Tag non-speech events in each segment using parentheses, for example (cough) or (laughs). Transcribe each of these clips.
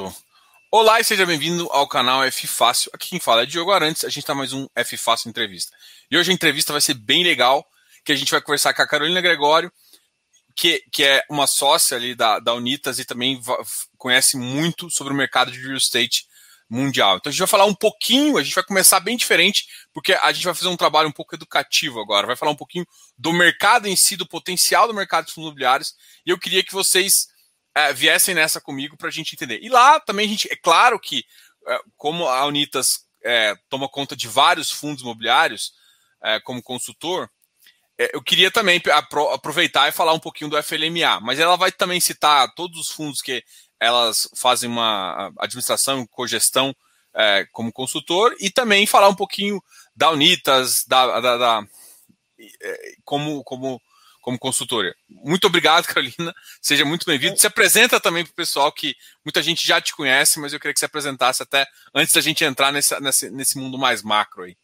Certo. Olá e seja bem-vindo ao canal F Fácil. Aqui quem fala é Diogo Arantes, a gente está mais um F Fácil Entrevista. E hoje a entrevista vai ser bem legal, que a gente vai conversar com a Carolina Gregório, que, que é uma sócia ali da, da Unitas e também conhece muito sobre o mercado de real estate mundial. Então a gente vai falar um pouquinho, a gente vai começar bem diferente, porque a gente vai fazer um trabalho um pouco educativo agora, vai falar um pouquinho do mercado em si, do potencial do mercado de fundos imobiliários, e eu queria que vocês é, viessem nessa comigo para a gente entender. E lá também a gente, é claro que, é, como a Unitas é, toma conta de vários fundos imobiliários é, como consultor, é, eu queria também aproveitar e falar um pouquinho do FLMA, mas ela vai também citar todos os fundos que elas fazem uma administração, cogestão é, como consultor e também falar um pouquinho da Unitas, da, da, da como, como, como consultora. Muito obrigado, Carolina. Seja muito bem-vindo. Se apresenta também para o pessoal que muita gente já te conhece, mas eu queria que você apresentasse até antes da gente entrar nesse, nesse, nesse mundo mais macro aí.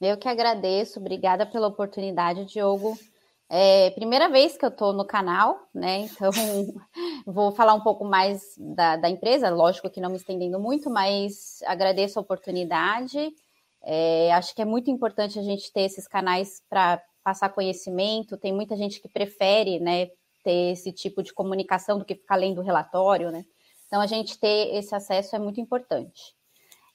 Eu que agradeço, obrigada pela oportunidade, Diogo. É primeira vez que eu estou no canal, né? Então (laughs) vou falar um pouco mais da, da, empresa, lógico que não me estendendo muito, mas agradeço a oportunidade. É, acho que é muito importante a gente ter esses canais para passar conhecimento. Tem muita gente que prefere, né, ter esse tipo de comunicação do que ficar lendo o relatório, né? Então a gente ter esse acesso é muito importante.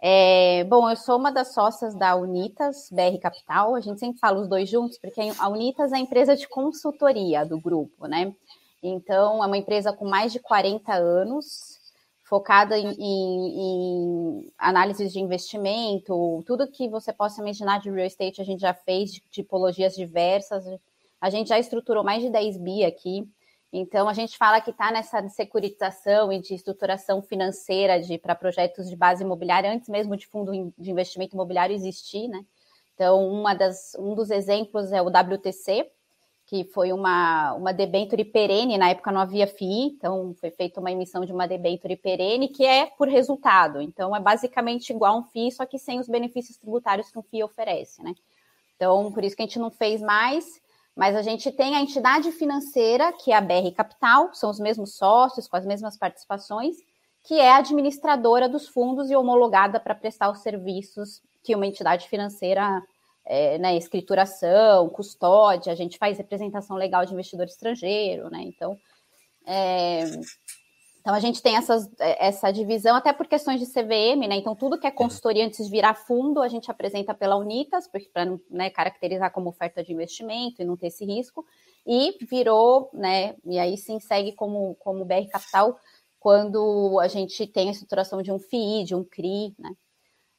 É, bom, eu sou uma das sócias da Unitas BR Capital. A gente sempre fala os dois juntos, porque a Unitas é a empresa de consultoria do grupo, né? Então, é uma empresa com mais de 40 anos, focada em, em, em análises de investimento, tudo que você possa imaginar de real estate a gente já fez, de tipologias diversas. A gente já estruturou mais de 10 bi aqui. Então, a gente fala que está nessa securitização e de estruturação financeira para projetos de base imobiliária, antes mesmo de fundo de investimento imobiliário existir, né? Então, uma das, um dos exemplos é o WTC, que foi uma, uma debenture perene, na época não havia FII, então foi feita uma emissão de uma debenture perene, que é por resultado. Então, é basicamente igual um FII, só que sem os benefícios tributários que um FII oferece, né? Então, por isso que a gente não fez mais, mas a gente tem a entidade financeira, que é a BR Capital, são os mesmos sócios, com as mesmas participações, que é administradora dos fundos e homologada para prestar os serviços que uma entidade financeira, é, né, escrituração, custódia, a gente faz representação legal de investidor estrangeiro, né? Então, é, então, a gente tem essas, é, essa divisão, até por questões de CVM, né? Então, tudo que é consultoria antes de virar fundo, a gente apresenta pela Unitas, para né, caracterizar como oferta de investimento e não ter esse risco. E virou, né? E aí sim segue como, como BR Capital quando a gente tem a estruturação de um FII, de um CRI, né?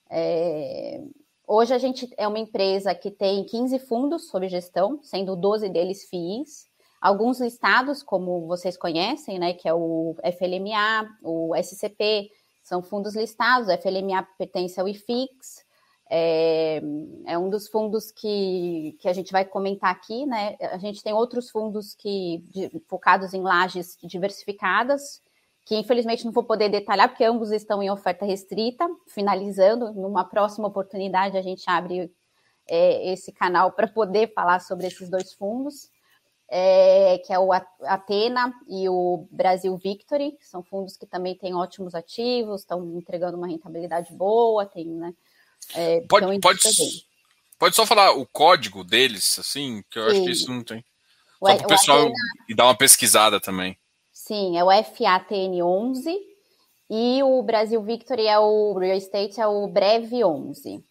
É, hoje a gente é uma empresa que tem 15 fundos sob gestão, sendo 12 deles FIIs. Alguns listados, como vocês conhecem, né, que é o FLMA, o SCP, são fundos listados. O FLMA pertence ao IFIX, é, é, um dos fundos que, que a gente vai comentar aqui, né? A gente tem outros fundos que de, focados em lajes diversificadas, que infelizmente não vou poder detalhar, porque ambos estão em oferta restrita. Finalizando, numa próxima oportunidade, a gente abre é, esse canal para poder falar sobre esses dois fundos é, que é o Atena e o Brasil Victory, são fundos que também têm ótimos ativos, estão entregando uma rentabilidade boa, tem, né? É, pode, pode, pode só falar o código deles, assim, que eu Sim. acho que isso não tem. Só para o pessoal Atena, e dar uma pesquisada também. Sim, é o FATN11 e o Brasil Victory é o Real Estate, é o Breve 11.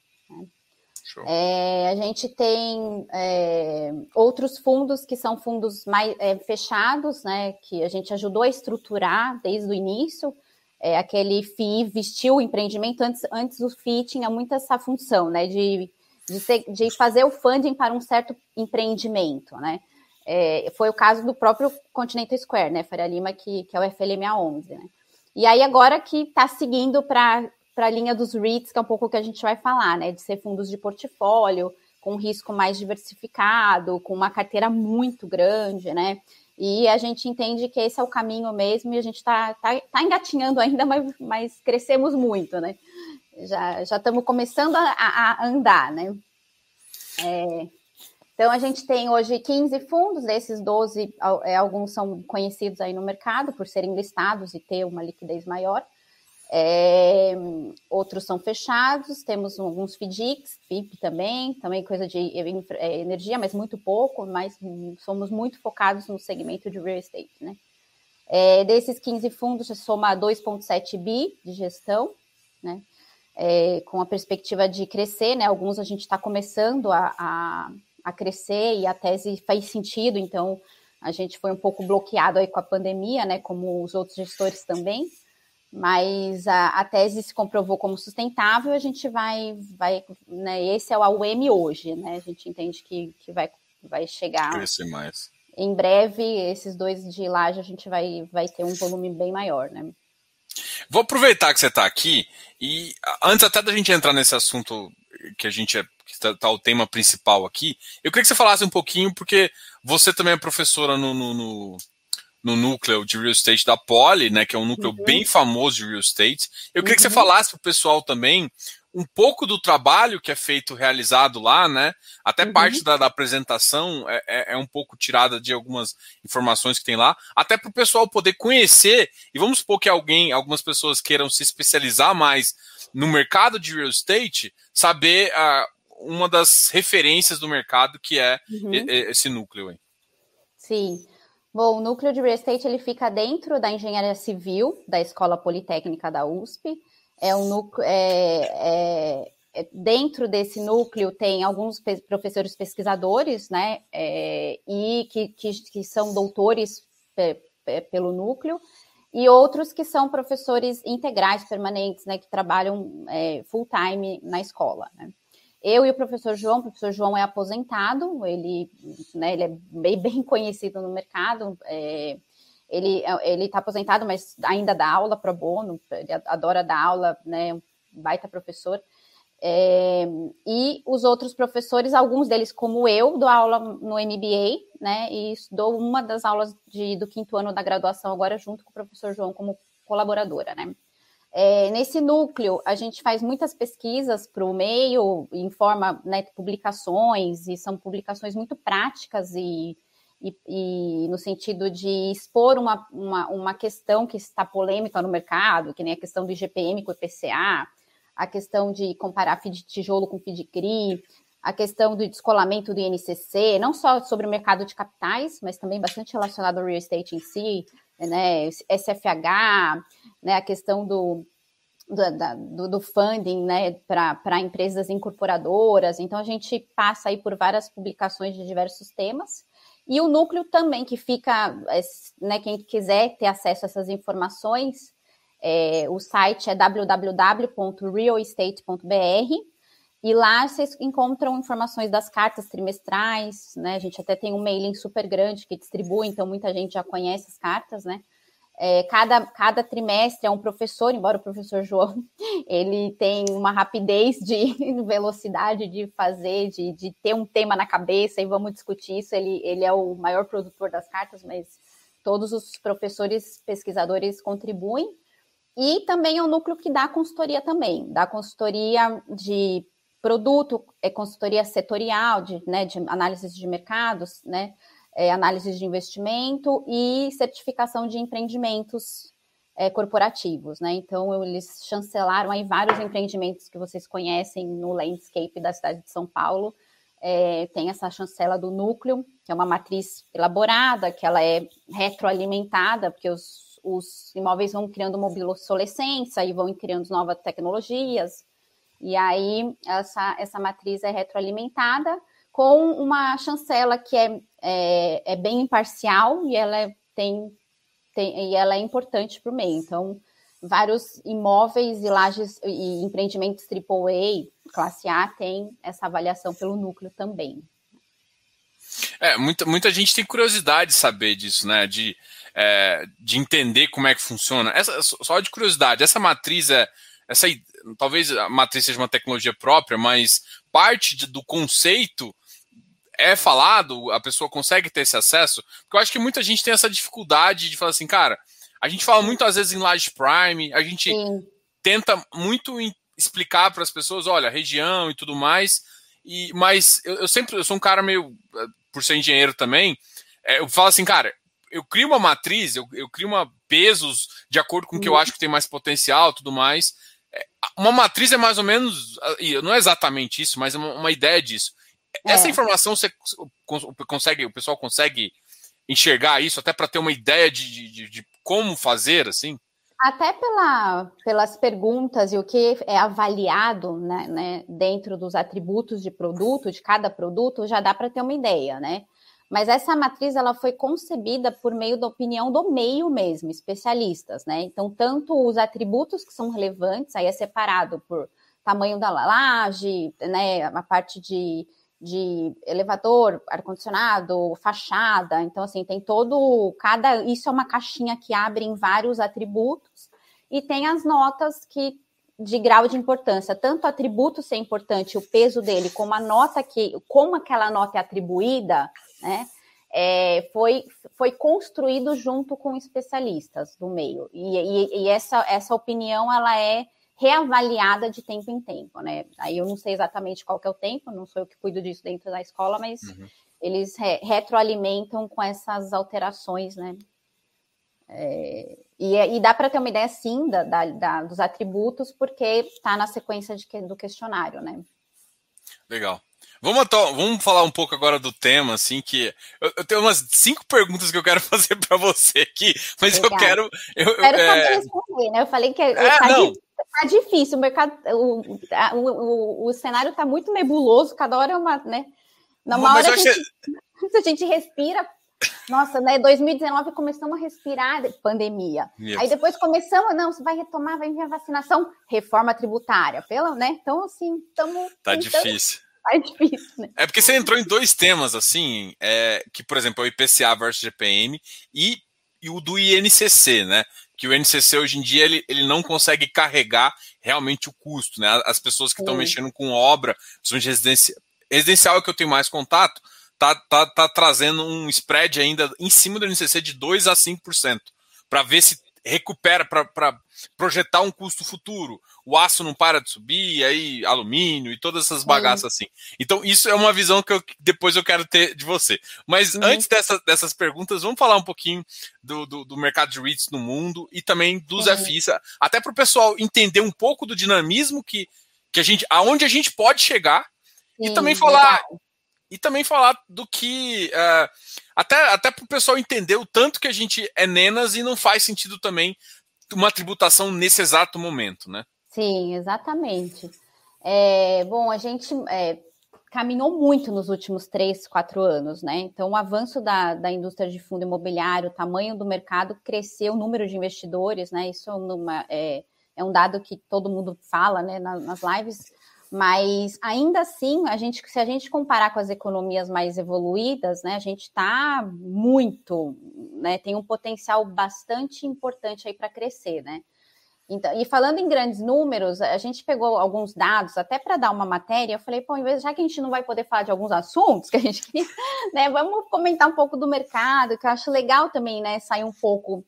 É, a gente tem é, outros fundos que são fundos mais é, fechados, né? Que a gente ajudou a estruturar desde o início. É, aquele FII vestiu o empreendimento. Antes, antes o FII tinha muito essa função, né? De, de, ser, de fazer o funding para um certo empreendimento, né? É, foi o caso do próprio Continental Square, né? Faria Lima, que, que é o FLMA 11, né? E aí agora que está seguindo para a linha dos REITs, que é um pouco o que a gente vai falar, né? De ser fundos de portfólio, com risco mais diversificado, com uma carteira muito grande, né? E a gente entende que esse é o caminho mesmo, e a gente está tá, tá engatinhando ainda, mas, mas crescemos muito, né? Já estamos começando a, a, andar, né? É, então, a gente tem hoje 15 fundos, desses 12, é, alguns são conhecidos aí no mercado por serem listados e ter uma liquidez maior. É, outros são fechados, temos alguns FDICs, FIP também, também coisa de é, energia, mas muito pouco, mas somos muito focados no segmento de real estate, né? É, desses 15 fundos, soma 2,7 bi de gestão, né? É, com a perspectiva de crescer, né? Alguns a gente está começando a, a, a, crescer e a tese faz sentido, então a gente foi um pouco bloqueado aí com a pandemia, né? Como os outros gestores também mas a, a, tese se comprovou como sustentável, a gente vai, vai né, esse é o AUM hoje, né, a gente entende que, que vai, vai chegar Crescer mais. em breve, esses dois de laje a gente vai, vai ter um volume bem maior, né. Vou aproveitar que você está aqui e antes até da gente entrar nesse assunto que a gente é, que está tá o tema principal aqui, eu queria que você falasse um pouquinho, porque você também é professora no, no, no no núcleo de real estate da Poli, né, que é um núcleo uhum. bem famoso de real estate. Eu queria uhum. que você uhum. falasse para o pessoal também um pouco do trabalho que é feito, realizado lá, né? Até uhum. parte da, da apresentação é, é, é, um pouco tirada de algumas informações que tem lá, até para o pessoal poder conhecer, e vamos supor que alguém, algumas pessoas queiram se especializar mais no mercado de real estate, saber uh, uma das referências do mercado que é uhum. esse núcleo aí. Sim. Bom, o núcleo de real estate ele fica dentro da engenharia civil da Escola Politécnica da USP. É um núcleo, é, é, é, dentro desse núcleo tem alguns pe professores pesquisadores, né, é, e que, que, que, são doutores pe pelo núcleo, e outros que são professores integrais permanentes, né, que trabalham é, full time na escola. Né. Eu e o professor João, o professor João é aposentado, ele, né, ele é bem, bem (laughs) conhecido no mercado, é, ele ele está aposentado, mas ainda dá aula pro bono, ele adora dar aula, né, um baita professor. É, e os outros professores, alguns deles, como eu, dou aula no MBA, né, e dou uma das aulas de, do quinto ano da graduação agora junto com o professor João como colaboradora, né. É, nesse núcleo, a gente faz muitas pesquisas para o meio, informa né, publicações, e são publicações muito práticas e, e, e no sentido de expor uma, uma, uma, questão que está polêmica no mercado, que nem a questão do IGPM com o IPCA, a questão de comparar feed tijolo com feed CRI, a questão do descolamento do INCC, não só sobre o mercado de capitais, mas também bastante relacionado ao real estate em si, né, SFH, né, a questão do, do, do funding né, para empresas incorporadoras. Então, a gente passa aí por várias publicações de diversos temas. E o núcleo também, que fica, né, quem quiser ter acesso a essas informações, é, o site é www.realestate.br e lá vocês encontram informações das cartas trimestrais, né? A gente até tem um mailing super grande que distribui, então muita gente já conhece as cartas, né? É, cada, cada trimestre é um professor, embora o professor João (laughs) ele tem uma rapidez de (laughs) velocidade de fazer, de, de ter um tema na cabeça e vamos discutir isso. Ele, ele é o maior produtor das cartas, mas todos os professores pesquisadores contribuem. E também é um núcleo que dá consultoria também, dá consultoria de produto, é consultoria setorial, de, né, de análise de mercados, né, é, análise de investimento e certificação de empreendimentos é, corporativos, né? Então eles chancelaram aí vários empreendimentos que vocês conhecem no landscape da cidade de São Paulo. É, tem essa chancela do núcleo, que é uma matriz elaborada, que ela é retroalimentada, porque os, os imóveis vão criando mobilobsolescência e vão criando novas tecnologias, e aí essa, essa matriz é retroalimentada com uma chancela que é, é, é bem imparcial e ela é, tem, tem, e ela é importante para o meio. Então, vários imóveis e lajes e empreendimentos AAA, classe A, tem essa avaliação pelo núcleo também. É, muita, muita gente tem curiosidade de saber disso, né? De, é, de entender como é que funciona. Essa, só de curiosidade, essa matriz é. Essa, talvez a matriz seja uma tecnologia própria, mas parte de, do conceito é falado, a pessoa consegue ter esse acesso, porque eu acho que muita gente tem essa dificuldade de falar assim, cara, a gente fala muito às vezes em Large Prime, a gente Sim. tenta muito explicar para as pessoas, olha, região e tudo mais, e mas eu, eu, sempre eu sou um cara meio, por ser engenheiro também, é, eu falo assim, cara, eu crio uma matriz, eu, eu crio uma pesos de acordo com o que eu uhum. acho que tem mais potencial tudo mais. É, uma matriz é mais ou menos, não é exatamente isso, mas é uma, uma ideia disso. É. Essa informação você consegue, o pessoal consegue enxergar isso até para ter uma ideia de, de, de, como fazer, assim? Até pela, pelas perguntas e o que é avaliado né, né, dentro dos atributos de produto, de cada produto, já dá para ter uma ideia, né? Mas essa matriz ela foi concebida por meio da opinião do meio mesmo, especialistas, né? Então, tanto os atributos que são relevantes, aí é separado por tamanho da laje, né, a parte de de elevador, ar-condicionado, fachada. Então, assim, tem todo. Cada. Isso é uma caixinha que abre em vários atributos e tem as notas que de grau de importância, tanto o atributo ser importante, o peso dele, como a nota que, como aquela nota é atribuída, né? É, foi, foi construído junto com especialistas do meio. E, e, e essa, essa opinião ela é reavaliada de tempo em tempo, né? Aí eu não sei exatamente qual que é o tempo, não sou eu que cuido disso dentro da escola, mas uhum. eles re retroalimentam com essas alterações, né? É, e, e, dá para ter uma ideia, sim, da, da, da dos atributos, porque está na sequência de, do questionário, né? Legal. Vamos, vamos falar um pouco agora do tema, assim, que eu, eu tenho umas cinco perguntas que eu quero (laughs) fazer para você aqui, mas Legal. eu quero. Eu, quero é... responder, né? Eu falei que é, tá, não. tá difícil, o mercado, o, o, o, o cenário está muito nebuloso, cada hora é uma, né? Numa hora a gente, achei... (laughs) a gente respira, nossa, né? 2019 começamos a respirar pandemia. Yes. Aí depois começamos, não, você vai retomar, vai vir a vacinação, reforma tributária, pela, né? Então, assim, estamos. Tá difícil. É difícil, né? É porque você entrou em dois temas, assim, é, que, por exemplo, é o IPCA versus GPM e, e o do INCC, né? Que o INCC hoje em dia ele, ele não consegue carregar realmente o custo, né? As pessoas que estão mexendo com obra, principalmente residencial, residencial é que eu tenho mais contato, tá, tá, tá trazendo um spread ainda em cima do INCC de 2 a 5%, para ver se recupera para projetar um custo futuro. O aço não para de subir, aí alumínio e todas essas bagaças assim. Então, isso é uma visão que eu, depois eu quero ter de você. Mas uhum. antes dessa, dessas perguntas, vamos falar um pouquinho do, do, do mercado de REITs no mundo e também dos uhum. FIs, até para o pessoal entender um pouco do dinamismo que, que a gente, aonde a gente pode chegar Sim, e também falar. E também falar do que. Uh, até, até para o pessoal entender o tanto que a gente é nenas e não faz sentido também uma tributação nesse exato momento, né? Sim, exatamente. É, bom, a gente é, caminhou muito nos últimos três, quatro anos, né? Então, o avanço da, da indústria de fundo imobiliário, o tamanho do mercado cresceu, o número de investidores, né? Isso numa, é, é um dado que todo mundo fala, né, nas lives mas ainda assim, a gente, se a gente comparar com as economias mais evoluídas, né, a gente está muito, né, tem um potencial bastante importante aí para crescer, né? Então, e falando em grandes números, a gente pegou alguns dados até para dar uma matéria. Eu falei, pô, já que a gente não vai poder falar de alguns assuntos que a gente (laughs) né, vamos comentar um pouco do mercado, que eu acho legal também, né, sair um pouco.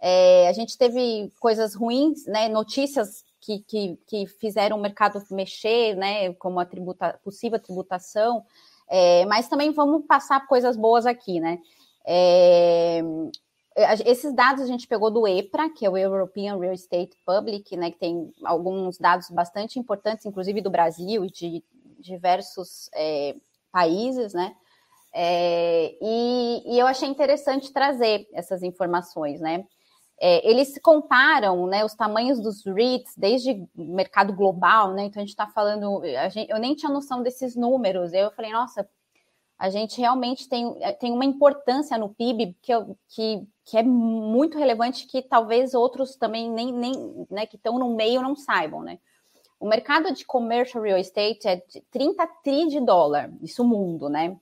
É, a gente teve coisas ruins, né, notícias que, que, que fizeram o mercado mexer, né, como a tributa, possível tributação, é, mas também vamos passar coisas boas aqui, né? É, esses dados a gente pegou do EPRA, que é o European Real Estate Public, né, que tem alguns dados bastante importantes, inclusive do Brasil e de diversos é, países, né? É, e, e, eu achei interessante trazer essas informações, né? É, eles comparam né, os tamanhos dos REITs desde mercado global, né? Então a gente está falando, gente, eu nem tinha noção desses números. Eu falei, nossa, a gente realmente tem, tem uma importância no PIB que, que, que é muito relevante que talvez outros também nem, nem né, que estão no meio não saibam, né? O mercado de commercial real estate é de 30 tri de dólar, isso mundo, né?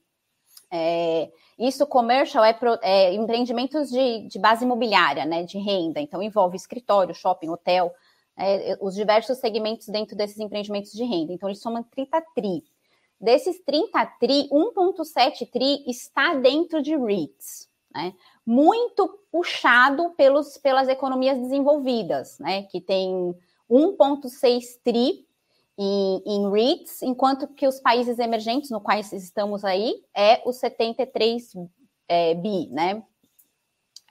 É, isso, commercial, é, pro, é empreendimentos de, de, base imobiliária, né, de renda. Então, envolve escritório, shopping, hotel, é, os diversos segmentos dentro desses empreendimentos de renda. Então, eles somam 30 tri. Desses 30 tri, 1,7 tri está dentro de REITs, né? Muito puxado pelos, pelas economias desenvolvidas, né? Que tem 1,6 tri em, em REITs, enquanto que os países emergentes, no quais estamos aí, é o 73 é, bi, né?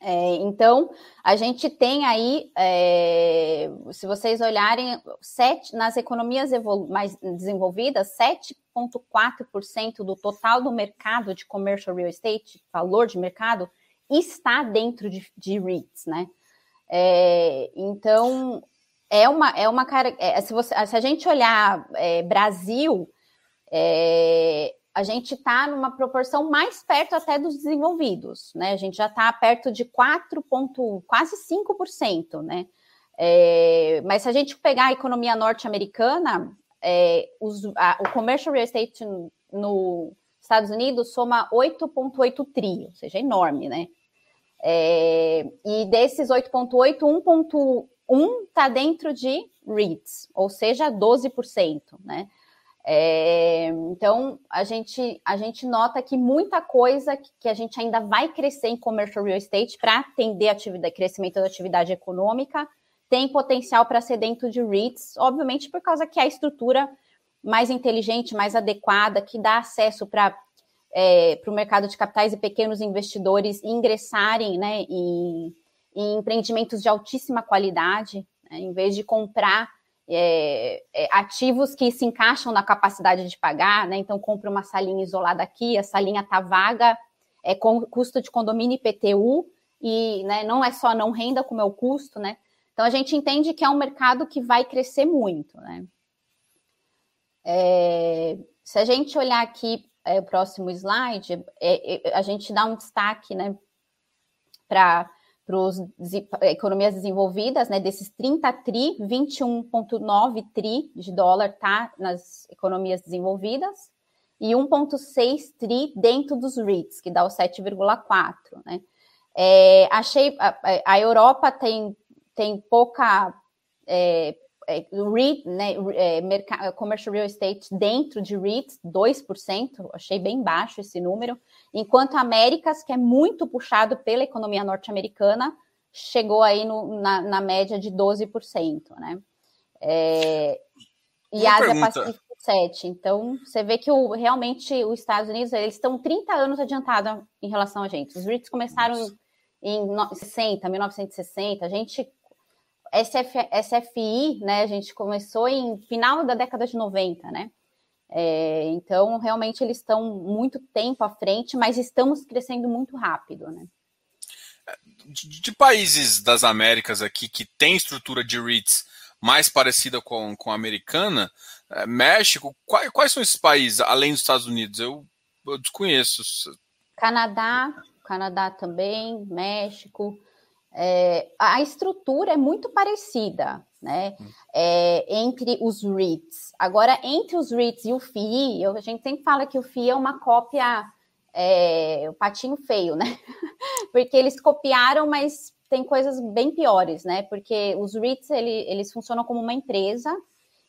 É, então, a gente tem aí, é, se vocês olharem, sete, nas economias mais desenvolvidas, 7,4% do total do mercado de commercial real estate, valor de mercado, está dentro de, de REITs, né? É, então, é uma, é uma cara. É, se, você, se a gente olhar é, Brasil, é, a gente está numa proporção mais perto até dos desenvolvidos, né? A gente já está perto de 4, ponto, quase 5%, né? É, mas se a gente pegar a economia norte-americana, é, o commercial real estate nos no Estados Unidos soma 8,8 tri, ou seja, é enorme, né? E desses 8,8, 1,1 está dentro de REITs, ou seja, 12%, né? É, então, a gente, a gente nota que muita coisa que, que, a gente ainda vai crescer em commercial real estate para atender atividade, crescimento da atividade econômica tem potencial para ser dentro de REITs, obviamente por causa que é a estrutura mais inteligente, mais adequada, que dá acesso para é, o mercado de capitais e pequenos investidores ingressarem né, em empreendimentos de altíssima qualidade, né, em vez de comprar é, é, ativos que se encaixam na capacidade de pagar, né? Então, compra uma salinha isolada aqui, a salinha está vaga, é com custo de condomínio IPTU, e né, não é só não renda, como é o custo, né? Então, a gente entende que é um mercado que vai crescer muito, né? É, se a gente olhar aqui é, o próximo slide, é, é, a gente dá um destaque, né, para para as economias desenvolvidas, né, desses 30 tri, 21,9 tri de dólar tá nas economias desenvolvidas e 1,6 tri dentro dos REITs, que dá o 7,4, né. É, achei, a, a, Europa tem, tem pouca é, é, REIT, né, é, commercial real estate dentro de REITs, 2%, achei bem baixo esse número, enquanto Américas, que é muito puxado pela economia norte-americana, chegou aí no, na, na, média de 12%, né? É, e a Ásia Pacífico 7. Então, você vê que o, realmente os Estados Unidos eles estão 30 anos adiantados em relação a gente. Os REITs começaram em, em 60, 1960. A gente SF, SFI, né? A gente começou em final da década de 90, né? É, então, realmente, eles estão muito tempo à frente, mas estamos crescendo muito rápido, né? De, de países das Américas aqui que tem estrutura de REITs mais parecida com, com a americana, é, México, quais, quais, são esses países, além dos Estados Unidos? Eu, eu desconheço. Canadá, Canadá também, México, é, a estrutura é muito parecida, né? É, entre os REITs. Agora, entre os REITs e o FII, a gente sempre fala que o FII é uma cópia, é, o patinho feio, né? (laughs) Porque eles copiaram, mas tem coisas bem piores, né? Porque os REITs, ele, eles funcionam como uma empresa,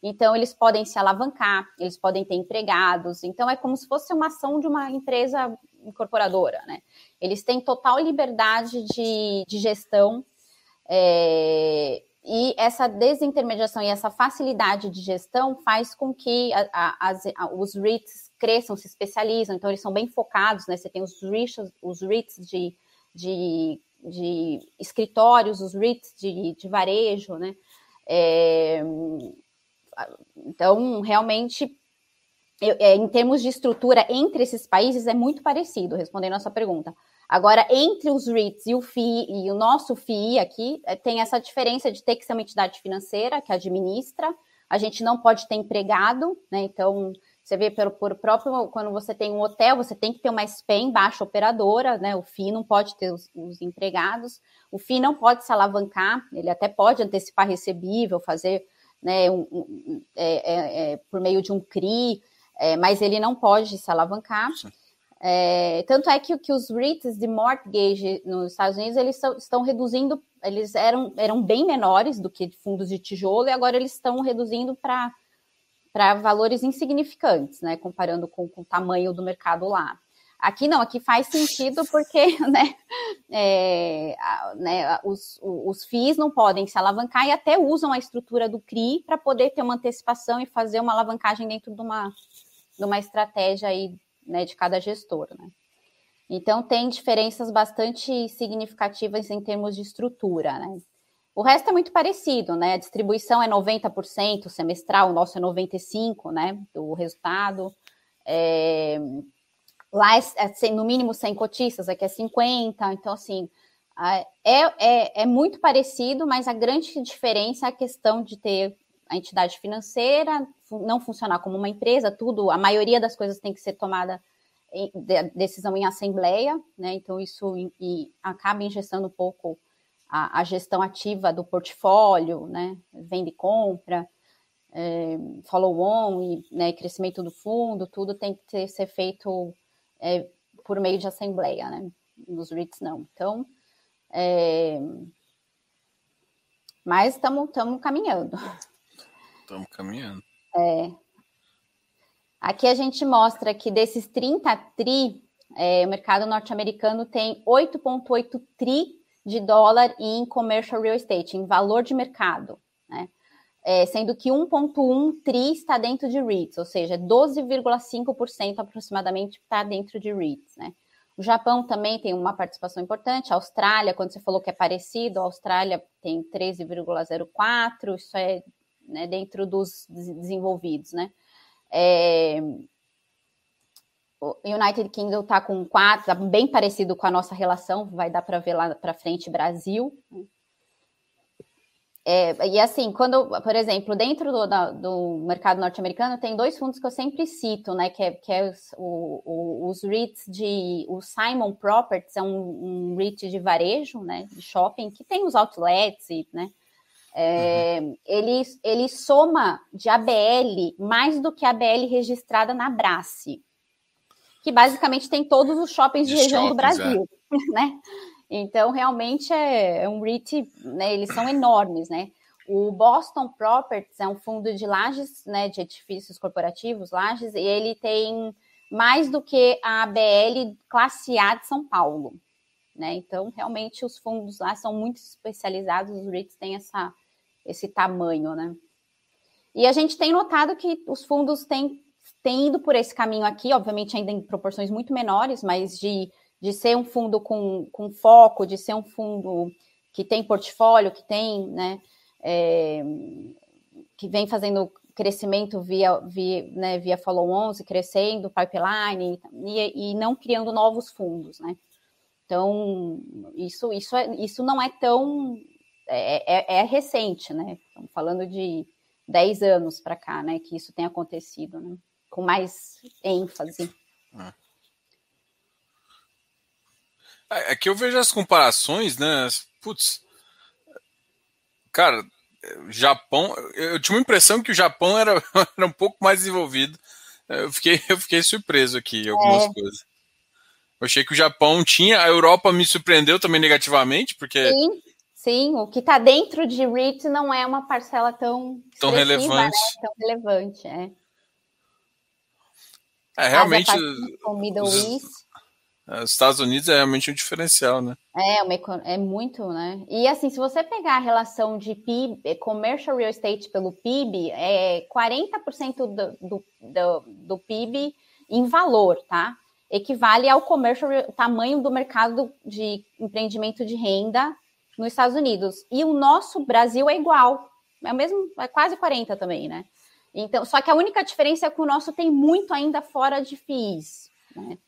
então eles podem se alavancar, eles podem ter empregados, então é como se fosse uma ação de uma empresa incorporadora, né? Eles têm total liberdade de, de gestão é, e essa desintermediação e essa facilidade de gestão faz com que a, a, as, a, os REITs cresçam, se especializam, então eles são bem focados, né? Você tem os REITs, os REITs de, de, de escritórios, os REITs de, de varejo, né? É, então, realmente, eu, é, em termos de estrutura entre esses países, é muito parecido, respondendo a sua pergunta. Agora, entre os REITs e o FII e o nosso FII aqui, é, tem essa diferença de ter que ser uma entidade financeira que administra, a gente não pode ter empregado, né? Então, você vê pelo, por próprio, quando você tem um hotel, você tem que ter uma SPEM baixa operadora, né? O FII não pode ter os, os empregados, o FII não pode se alavancar, ele até pode antecipar recebível, fazer né, um, um, é, é, é, por meio de um CRI, é, mas ele não pode se alavancar. É, tanto é que, que os REITs de mortgage nos Estados Unidos eles estão, estão reduzindo, eles eram, eram bem menores do que fundos de tijolo e agora eles estão reduzindo para para valores insignificantes, né, comparando com, com, o tamanho do mercado lá. Aqui não, aqui faz sentido porque (laughs) né, é, né, os, os FIIs não podem se alavancar e até usam a estrutura do CRI para poder ter uma antecipação e fazer uma alavancagem dentro de uma, de uma estratégia aí né, de cada gestor. Né? Então, tem diferenças bastante significativas em termos de estrutura, né? O resto é muito parecido, né? A distribuição é 90% semestral, o nosso é 95%, né? Do resultado. É... Lá é, é, no mínimo 100 cotistas, aqui é 50. Então, assim, é, é, é muito parecido, mas a grande diferença é a questão de ter a entidade financeira, não funcionar como uma empresa, tudo, a maioria das coisas tem que ser tomada em, de, decisão em assembleia, né? Então isso e, acaba ingestando um pouco a, a, gestão ativa do portfólio, né? Venda e compra, é, follow-on e né, crescimento do fundo, tudo tem que ter, ser feito é, por meio de assembleia, né? Nos REITs não. Então, é... mas estamos caminhando. Estamos caminhando. É. Aqui a gente mostra que desses 30 tri, é, o mercado norte-americano tem 8,8 tri de dólar em commercial real estate, em valor de mercado, né? É, sendo que 1,1 tri está dentro de REITs, ou seja, 12,5% aproximadamente está dentro de REITs, né? O Japão também tem uma participação importante, a Austrália, quando você falou que é parecido, a Austrália tem 13,04, isso é né, dentro dos desenvolvidos, né? É, o United Kingdom está com quatro, tá bem parecido com a nossa relação, vai dar para ver lá para frente Brasil. É, e assim, quando, por exemplo, dentro do, da, do mercado norte-americano, tem dois fundos que eu sempre cito, né? Que é, que é os, o, o, os REITs de. O Simon Properties é um, um REIT de varejo, né? De shopping, que tem os outlets, e, né? É, uhum. ele, ele soma de ABL mais do que a ABL registrada na Brace, que basicamente tem todos os shoppings de, de região shoppings, do Brasil, é. (laughs) né? Então, realmente é, é um REIT, né? Eles são enormes, né? O Boston Properties é um fundo de lajes, né? De edifícios corporativos, lajes, e ele tem mais do que a ABL classe A de São Paulo, né? Então, realmente, os fundos lá são muito especializados, os REITs têm essa esse tamanho, né? E a gente tem notado que os fundos têm, têm ido por esse caminho aqui, obviamente ainda em proporções muito menores, mas de, de ser um fundo com, com foco, de ser um fundo que tem portfólio, que tem, né, é, que vem fazendo crescimento via, via, né, via follow-ons, crescendo pipeline e, e não criando novos fundos, né? Então, isso, isso, é, isso não é tão é, é, é recente, né? Estamos falando de 10 anos para cá, né? Que isso tem acontecido, né? Com mais ênfase. É. é que eu vejo as comparações, né? Putz, cara, Japão, eu tinha uma impressão que o Japão era, (laughs) era um pouco mais desenvolvido. Eu fiquei, eu fiquei surpreso aqui em algumas é. coisas. Eu achei que o Japão tinha, a Europa me surpreendeu também negativamente, porque Sim. Sim, o que está dentro de REIT não é uma parcela tão, tão né? relevante. Né? Tão relevante, é. É, realmente. O Middle os, East. É, os Estados Unidos é realmente um diferencial, né? É, uma, é muito, né? E assim, se você pegar a relação de PIB, é, commercial real estate pelo PIB, é 40% do, do, do, do PIB em valor, tá? Equivale ao commercial, tamanho do mercado de empreendimento de renda nos Estados Unidos. E o nosso Brasil é igual, é o mesmo, é quase 40 também, né? Então, só que a única diferença é que o nosso tem muito ainda fora de FIIs, né?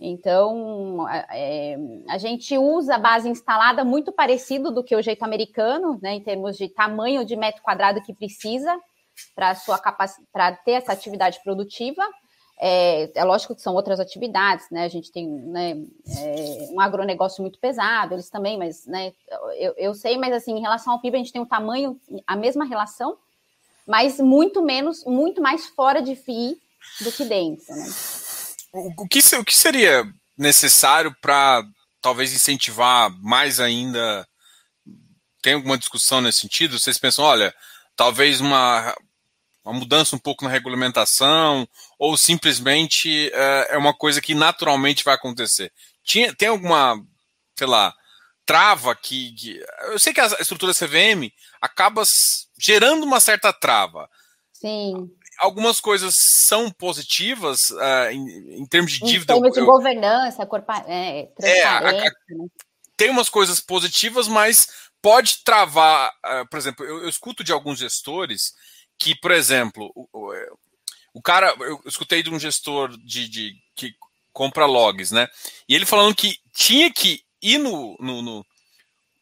Então, é, a gente usa a base instalada muito parecido do que o jeito americano, né, em termos de tamanho de metro quadrado que precisa para sua para ter essa atividade produtiva, é, é, lógico que são outras atividades, né? A gente tem né, é, um agronegócio muito pesado, eles também, mas né, eu, eu sei, mas assim, em relação ao PIB, a gente tem um tamanho, a mesma relação, mas muito menos, muito mais fora de FII do que dentro. Né? O, que, o que seria necessário para talvez incentivar mais ainda? Tem alguma discussão nesse sentido? Vocês pensam, olha, talvez uma uma mudança um pouco na regulamentação, ou simplesmente é, é uma coisa que naturalmente vai acontecer? Tinha, tem alguma, sei lá, trava que, que, Eu sei que a estrutura CVM acaba gerando uma certa trava. Sim. Algumas coisas são positivas uh, em, em, termos de dívida. Em termos de eu, governança, corpa, é, transparência. É, a, a, né? tem umas coisas positivas, mas pode travar. Uh, por exemplo, eu, eu, escuto de alguns gestores que, por exemplo, o, o, o cara, eu escutei de um gestor de, de, que compra logs, né? E ele falando que tinha que ir no, no, no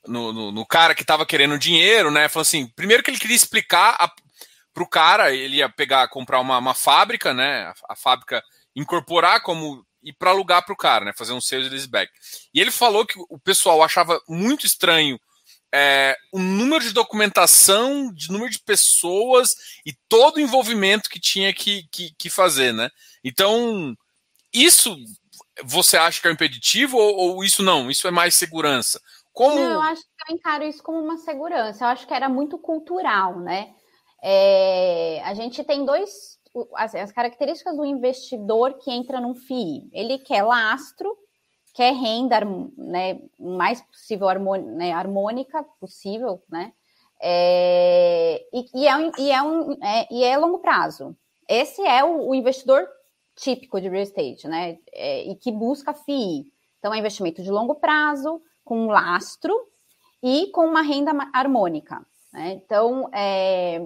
no, no, no, cara que estava querendo dinheiro, né? Falou assim: primeiro que ele queria explicar para o cara, ele ia pegar, comprar uma, uma fábrica, né? A, a, fábrica incorporar como e para alugar para o cara, né? Fazer um sales leaseback. E ele falou que o pessoal achava muito estranho é, o número de documentação, de número de pessoas e todo o envolvimento que tinha que, que, que fazer, né? Então, isso você acha que é impeditivo ou, ou, isso não? Isso é mais segurança? Como... Eu acho que eu encaro isso como uma segurança. Eu acho que era muito cultural, né? É, a gente tem dois as, as, características do investidor que entra num FII. Ele quer lastro, quer renda né, mais possível né, harmônica possível, né? É, e, e, é, e, é um, é, e é longo prazo. Esse é o, o investidor típico de real estate, né? É, e que busca FII. Então, é investimento de longo prazo, com um lastro e com uma renda harmônica. Né? Então, é,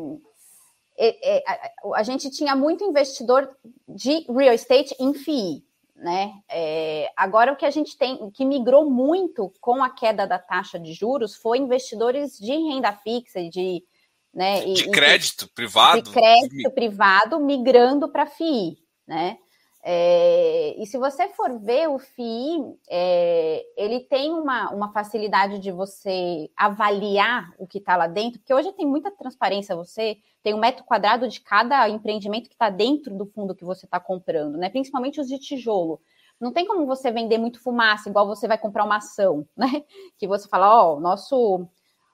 é, é, a, a, gente tinha muito investidor de real estate em FII. Né? É, agora, o que a gente tem, que migrou muito com a queda da taxa de juros foi investidores de renda fixa, de, né, de e, crédito privado. De crédito privado migrando para FII. Né? É, e se você for ver o FII, é, ele tem uma, uma facilidade de você avaliar o que está lá dentro, porque hoje tem muita transparência, você tem um metro quadrado de cada empreendimento que está dentro do fundo que você está comprando, né? Principalmente os de tijolo. Não tem como você vender muito fumaça, igual você vai comprar uma ação, (laughs) né? Que você fala, ó, oh, nosso,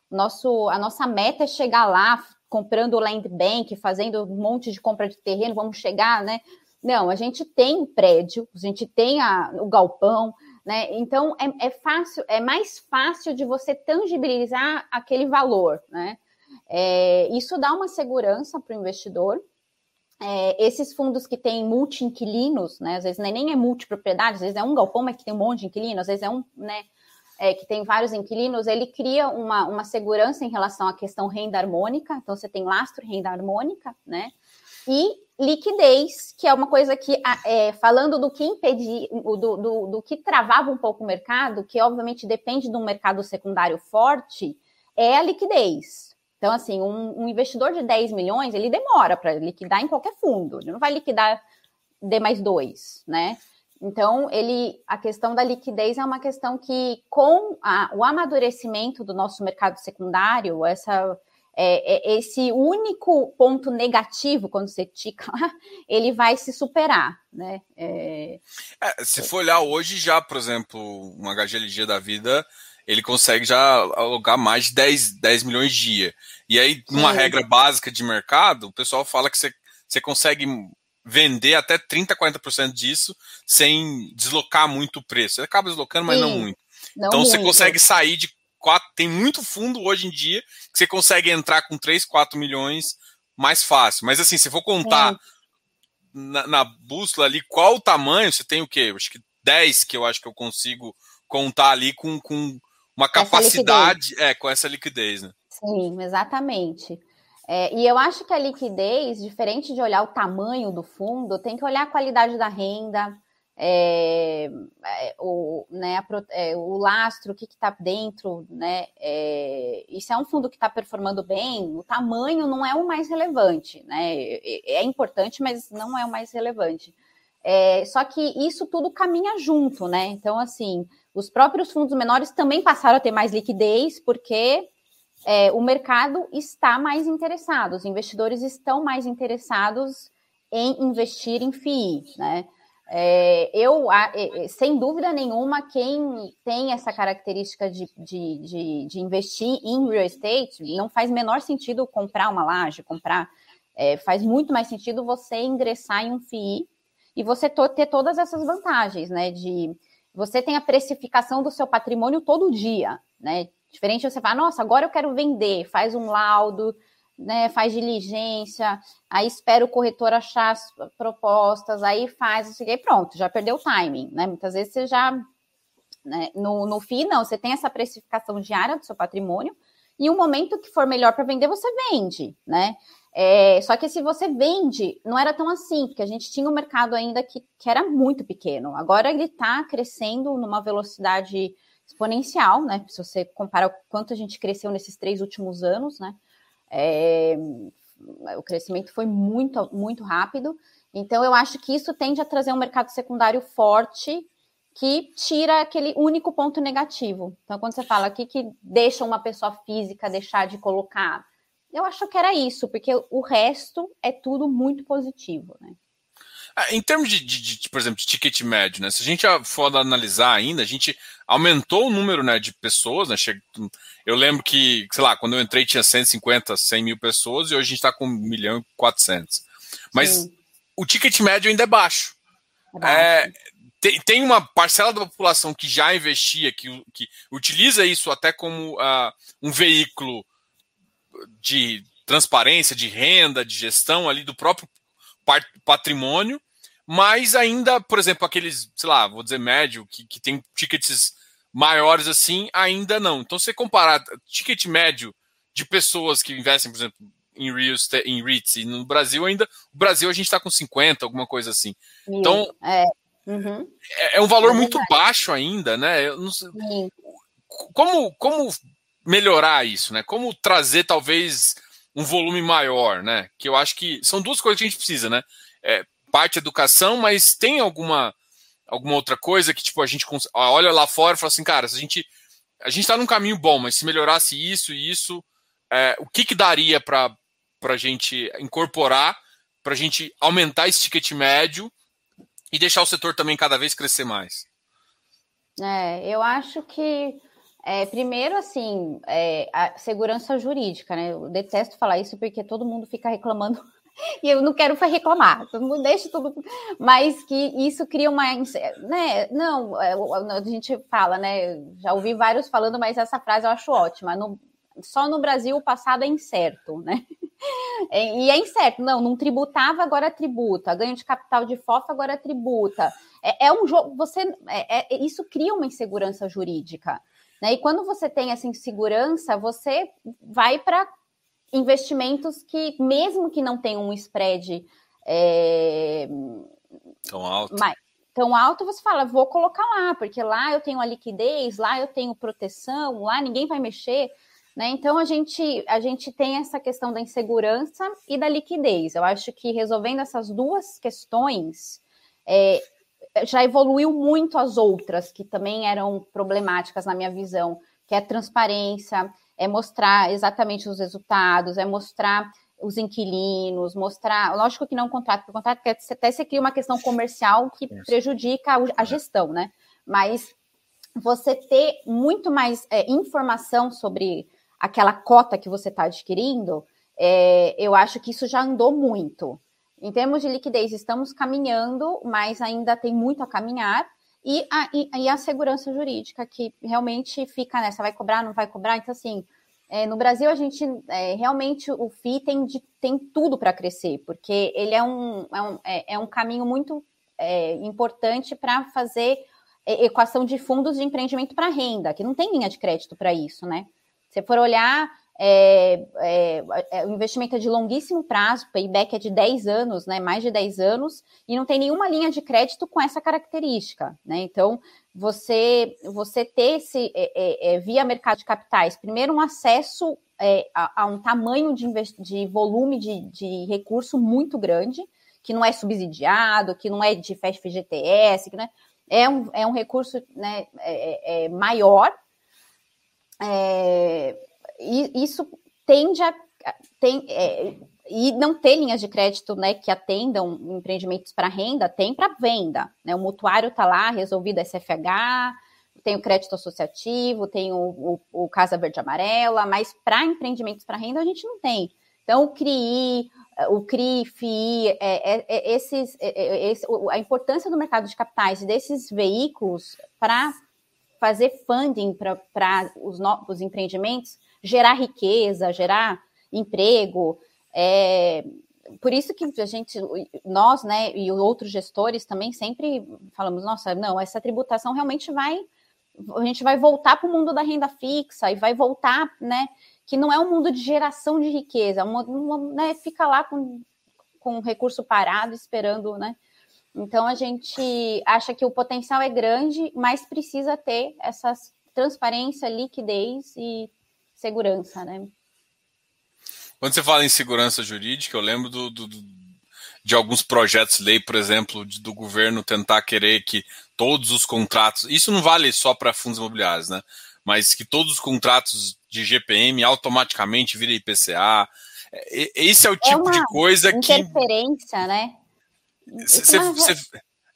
nosso, a nossa meta é chegar lá comprando o land bank, fazendo um monte de compra de terreno, vamos chegar, né? Não, a gente tem prédio, a gente tem a, o galpão, né? Então é, é, fácil, é mais fácil de você tangibilizar aquele valor, né? É, isso dá uma segurança para o investidor. É, esses fundos que têm multi-inquilinos, né? Às vezes é nem é multipropriedade, às vezes é um galpão, mas que tem um monte de inquilinos, às vezes é um, né? É, que tem vários inquilinos, ele cria uma, uma segurança em relação à questão renda harmônica, então você tem lastro renda harmônica, né? E liquidez, que é uma coisa que, é, falando do que impedir, do, do, do, que travava um pouco o mercado, que obviamente depende de um mercado secundário forte, é a liquidez. Então, assim, um, um investidor de 10 milhões, ele demora para liquidar em qualquer fundo, ele não vai liquidar D mais dois, né? Então, ele, a questão da liquidez é uma questão que, com a, o amadurecimento do nosso mercado secundário, essa é, é, esse único ponto negativo, quando você tica lá, (laughs) ele vai se superar, né? É... É, se for olhar hoje já, por exemplo, um HGLG da vida, ele consegue já alugar mais de 10, 10 milhões de dia. E aí, numa Sim. regra básica de mercado, o pessoal fala que você, você consegue vender até 30, 40% disso sem deslocar muito o preço. Você acaba deslocando, mas Sim. não muito. Não então muito. você consegue sair de quatro, tem muito fundo hoje em dia que você consegue entrar com 3, 4 milhões mais fácil. Mas assim, se for contar é. na, na, bússola ali qual o tamanho, você tem o quê? Acho que 10 que eu acho que eu consigo contar ali com, com uma capacidade, é, com essa liquidez, né? Sim, exatamente. É, e eu acho que a liquidez, diferente de olhar o tamanho do fundo, tem que olhar a qualidade da renda, é, é, o, né, a, é, o lastro, o que está dentro, né? É, e se é um fundo que está performando bem, o tamanho não é o mais relevante, né? É, é importante, mas não é o mais relevante. É, só que isso tudo caminha junto, né? Então, assim, os próprios fundos menores também passaram a ter mais liquidez, porque é, o mercado está mais interessado, os investidores estão mais interessados em investir em FII, né? É, eu, sem dúvida nenhuma, quem tem essa característica de, de, de, de, investir em real estate, não faz menor sentido comprar uma laje, comprar. É, faz muito mais sentido você ingressar em um FII e você ter todas essas vantagens, né? De você tem a precificação do seu patrimônio todo dia, né? Diferente você falar, nossa, agora eu quero vender, faz um laudo, né, faz diligência, aí espera o corretor achar as propostas, aí faz, e pronto, já perdeu o timing, né? Muitas vezes você já, né, no, no fim, não, você tem essa precificação diária do seu patrimônio, e o momento que for melhor para vender, você vende, né? É, só que se você vende, não era tão assim, porque a gente tinha um mercado ainda que, que era muito pequeno. Agora ele está crescendo numa velocidade exponencial, né? Se você compara o quanto a gente cresceu nesses três últimos anos, né? É, o crescimento foi muito, muito rápido. Então, eu acho que isso tende a trazer um mercado secundário forte que tira aquele único ponto negativo. Então, quando você fala aqui que deixa uma pessoa física deixar de colocar eu acho que era isso, porque o resto é tudo muito positivo, né? Ah, em termos de, de, de, por exemplo, de ticket médio, né? Se a gente for analisar ainda, a gente aumentou o número né, de pessoas, né? Eu lembro que, sei lá, quando eu entrei tinha 150, 100 mil pessoas e hoje a gente está com 1 milhão e 400. Mas Sim. o ticket médio ainda é baixo. É baixo. É, tem, tem, uma parcela da população que já investia, que, que utiliza isso até como uh, um veículo de transparência, de renda, de gestão ali do próprio patrimônio, mas ainda, por exemplo, aqueles, sei lá, vou dizer médio, que, que tem tickets maiores assim, ainda não. Então, se você comparar ticket médio de pessoas que investem, por exemplo, em, real em REITs, e no Brasil ainda, o Brasil a gente está com 50, alguma coisa assim. Então, é, uhum. é, é um valor é muito baixo ainda, né? Eu não sei, como, como melhorar isso, né? Como trazer talvez um volume maior, né? Que eu acho que são duas coisas que a gente precisa, né? É, parte educação, mas tem alguma alguma outra coisa que tipo a gente olha lá fora e fala assim, cara, se a gente a gente está num caminho bom, mas se melhorasse isso e isso, é, o que que daria para para a gente incorporar, para a gente aumentar esse ticket médio e deixar o setor também cada vez crescer mais? É, eu acho que é, primeiro, assim, é, a segurança jurídica, né? Eu detesto falar isso porque todo mundo fica reclamando e eu não quero reclamar, deixa tudo, mas que isso cria uma, né? Não, é, a gente fala, né? Já ouvi vários falando, mas essa frase eu acho ótima. No, só no Brasil o passado é incerto, né? E é incerto, não, não tributava, agora tributa, ganho de capital de FOF, agora tributa. É, é um jogo, você, é, é, isso cria uma insegurança jurídica. Né? E quando você tem essa insegurança, você vai para investimentos que, mesmo que não tenham um spread é, tão alto. Mais, tão alto, você fala, vou colocar lá, porque lá eu tenho a liquidez, lá eu tenho proteção, lá ninguém vai mexer. Né? Então a gente, a gente tem essa questão da insegurança e da liquidez. Eu acho que resolvendo essas duas questões, é, já evoluiu muito as outras, que também eram problemáticas na minha visão, que é transparência, é mostrar exatamente os resultados, é mostrar os inquilinos, mostrar. Lógico que não contrato por contrato, porque até você cria uma questão comercial que prejudica a gestão, né? Mas você ter muito mais é, informação sobre aquela cota que você está adquirindo, é, eu acho que isso já andou muito. Em termos de liquidez, estamos caminhando, mas ainda tem muito a caminhar. E a, e, a segurança jurídica, que realmente fica nessa, vai cobrar, não vai cobrar. Então, assim, é, no Brasil, a gente é, realmente o FII tem, de, tem tudo para crescer, porque ele é um, é um, é, é um caminho muito é, importante para fazer equação de fundos de empreendimento para renda, que não tem linha de crédito para isso, né? Se for olhar é, é, é, o investimento é de longuíssimo prazo, o payback é de 10 anos, né, mais de 10 anos, e não tem nenhuma linha de crédito com essa característica. Né? Então, você, você ter esse, é, é, é via mercado de capitais, primeiro um acesso a, a, um tamanho de, de volume de, de recurso muito grande, que não é subsidiado, que não é de FGTS, que, né, é, um, é um recurso né, maior, é, isso tende a. Tem, é, e não ter linhas de crédito né, que atendam empreendimentos para renda, tem para venda. Né? O mutuário está lá, resolvido SFH, tem o crédito associativo, tem o, o, o Casa Verde Amarela, mas para empreendimentos para renda a gente não tem. Então, o CRI, o CRI, FII, é, é, é, esses, é, é, esse, a importância do mercado de capitais e desses veículos para fazer funding para os, os empreendimentos gerar riqueza, gerar emprego. É, por isso que a gente, nós, né, e outros gestores também sempre falamos, nossa, não, essa tributação realmente vai, a gente vai voltar para o mundo da renda fixa e vai voltar, né, que não é um mundo de geração de riqueza, é uma, uma, né, fica lá com, com recurso parado esperando, né, então a gente acha que o potencial é grande, mas precisa ter essa transparência, liquidez e segurança, né. Quando você fala em segurança jurídica, eu lembro do, do, de alguns projetos de lei, por exemplo, de, do governo tentar querer que todos os contratos, isso não vale só para fundos imobiliários, né? Mas que todos os contratos de GPM automaticamente virem IPCA. É, esse é o é tipo é de coisa que. Interferência, né? Cê, cê,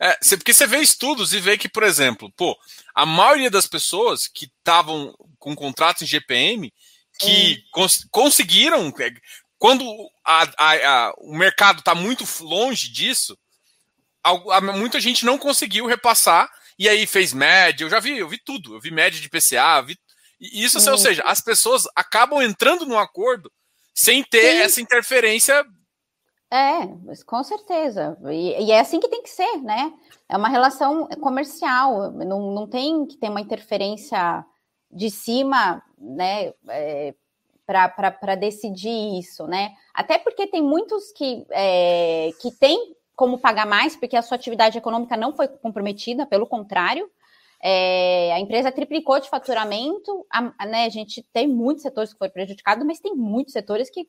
é, cê, porque você vê estudos e vê que, por exemplo, pô, a maioria das pessoas que estavam com contratos em GPM que cons conseguiram, é, quando a, a, a, o mercado está muito longe disso, muita gente não conseguiu repassar e aí fez média. Eu já vi, eu vi tudo, eu vi média de PCA, vi, isso, ou seja, as pessoas acabam entrando num acordo sem ter Sim. essa interferência. É, com certeza. E, e, é assim que tem que ser, né? É uma relação comercial, não, não tem que ter uma interferência de cima, né, é, para decidir isso, né? Até porque tem muitos que, é, que têm como pagar mais, porque a sua atividade econômica não foi comprometida, pelo contrário, é, a empresa triplicou de faturamento, a, né, a gente tem muitos setores que foram prejudicados, mas tem muitos setores que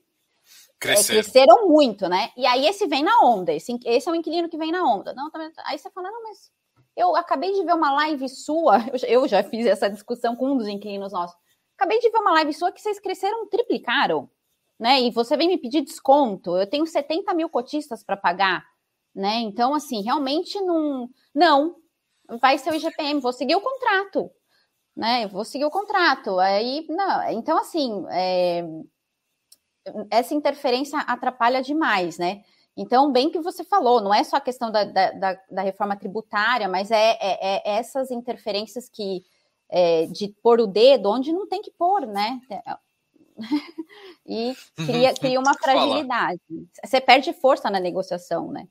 Cresceram. É, cresceram muito, né? E aí esse vem na onda, esse, esse é o inquilino que vem na onda. Não, aí você fala, não, mas eu acabei de ver uma live sua, (laughs) eu já fiz essa discussão com um dos inquilinos nossos. Acabei de ver uma live sua que vocês cresceram, triplicaram, né? E você vem me pedir desconto. Eu tenho 70 mil cotistas para pagar, né? Então, assim, realmente não. Não, vai ser o IGPM, vou seguir o contrato, né? Vou seguir o contrato. Aí, não. Então, assim, é... essa interferência atrapalha demais, né? Então, bem que você falou, não é só a questão da, da, da reforma tributária, mas é, é, é essas interferências que é, de pôr o dedo onde não tem que pôr, né? (laughs) e cria, uhum. cria uma fragilidade. Você perde força na negociação, né?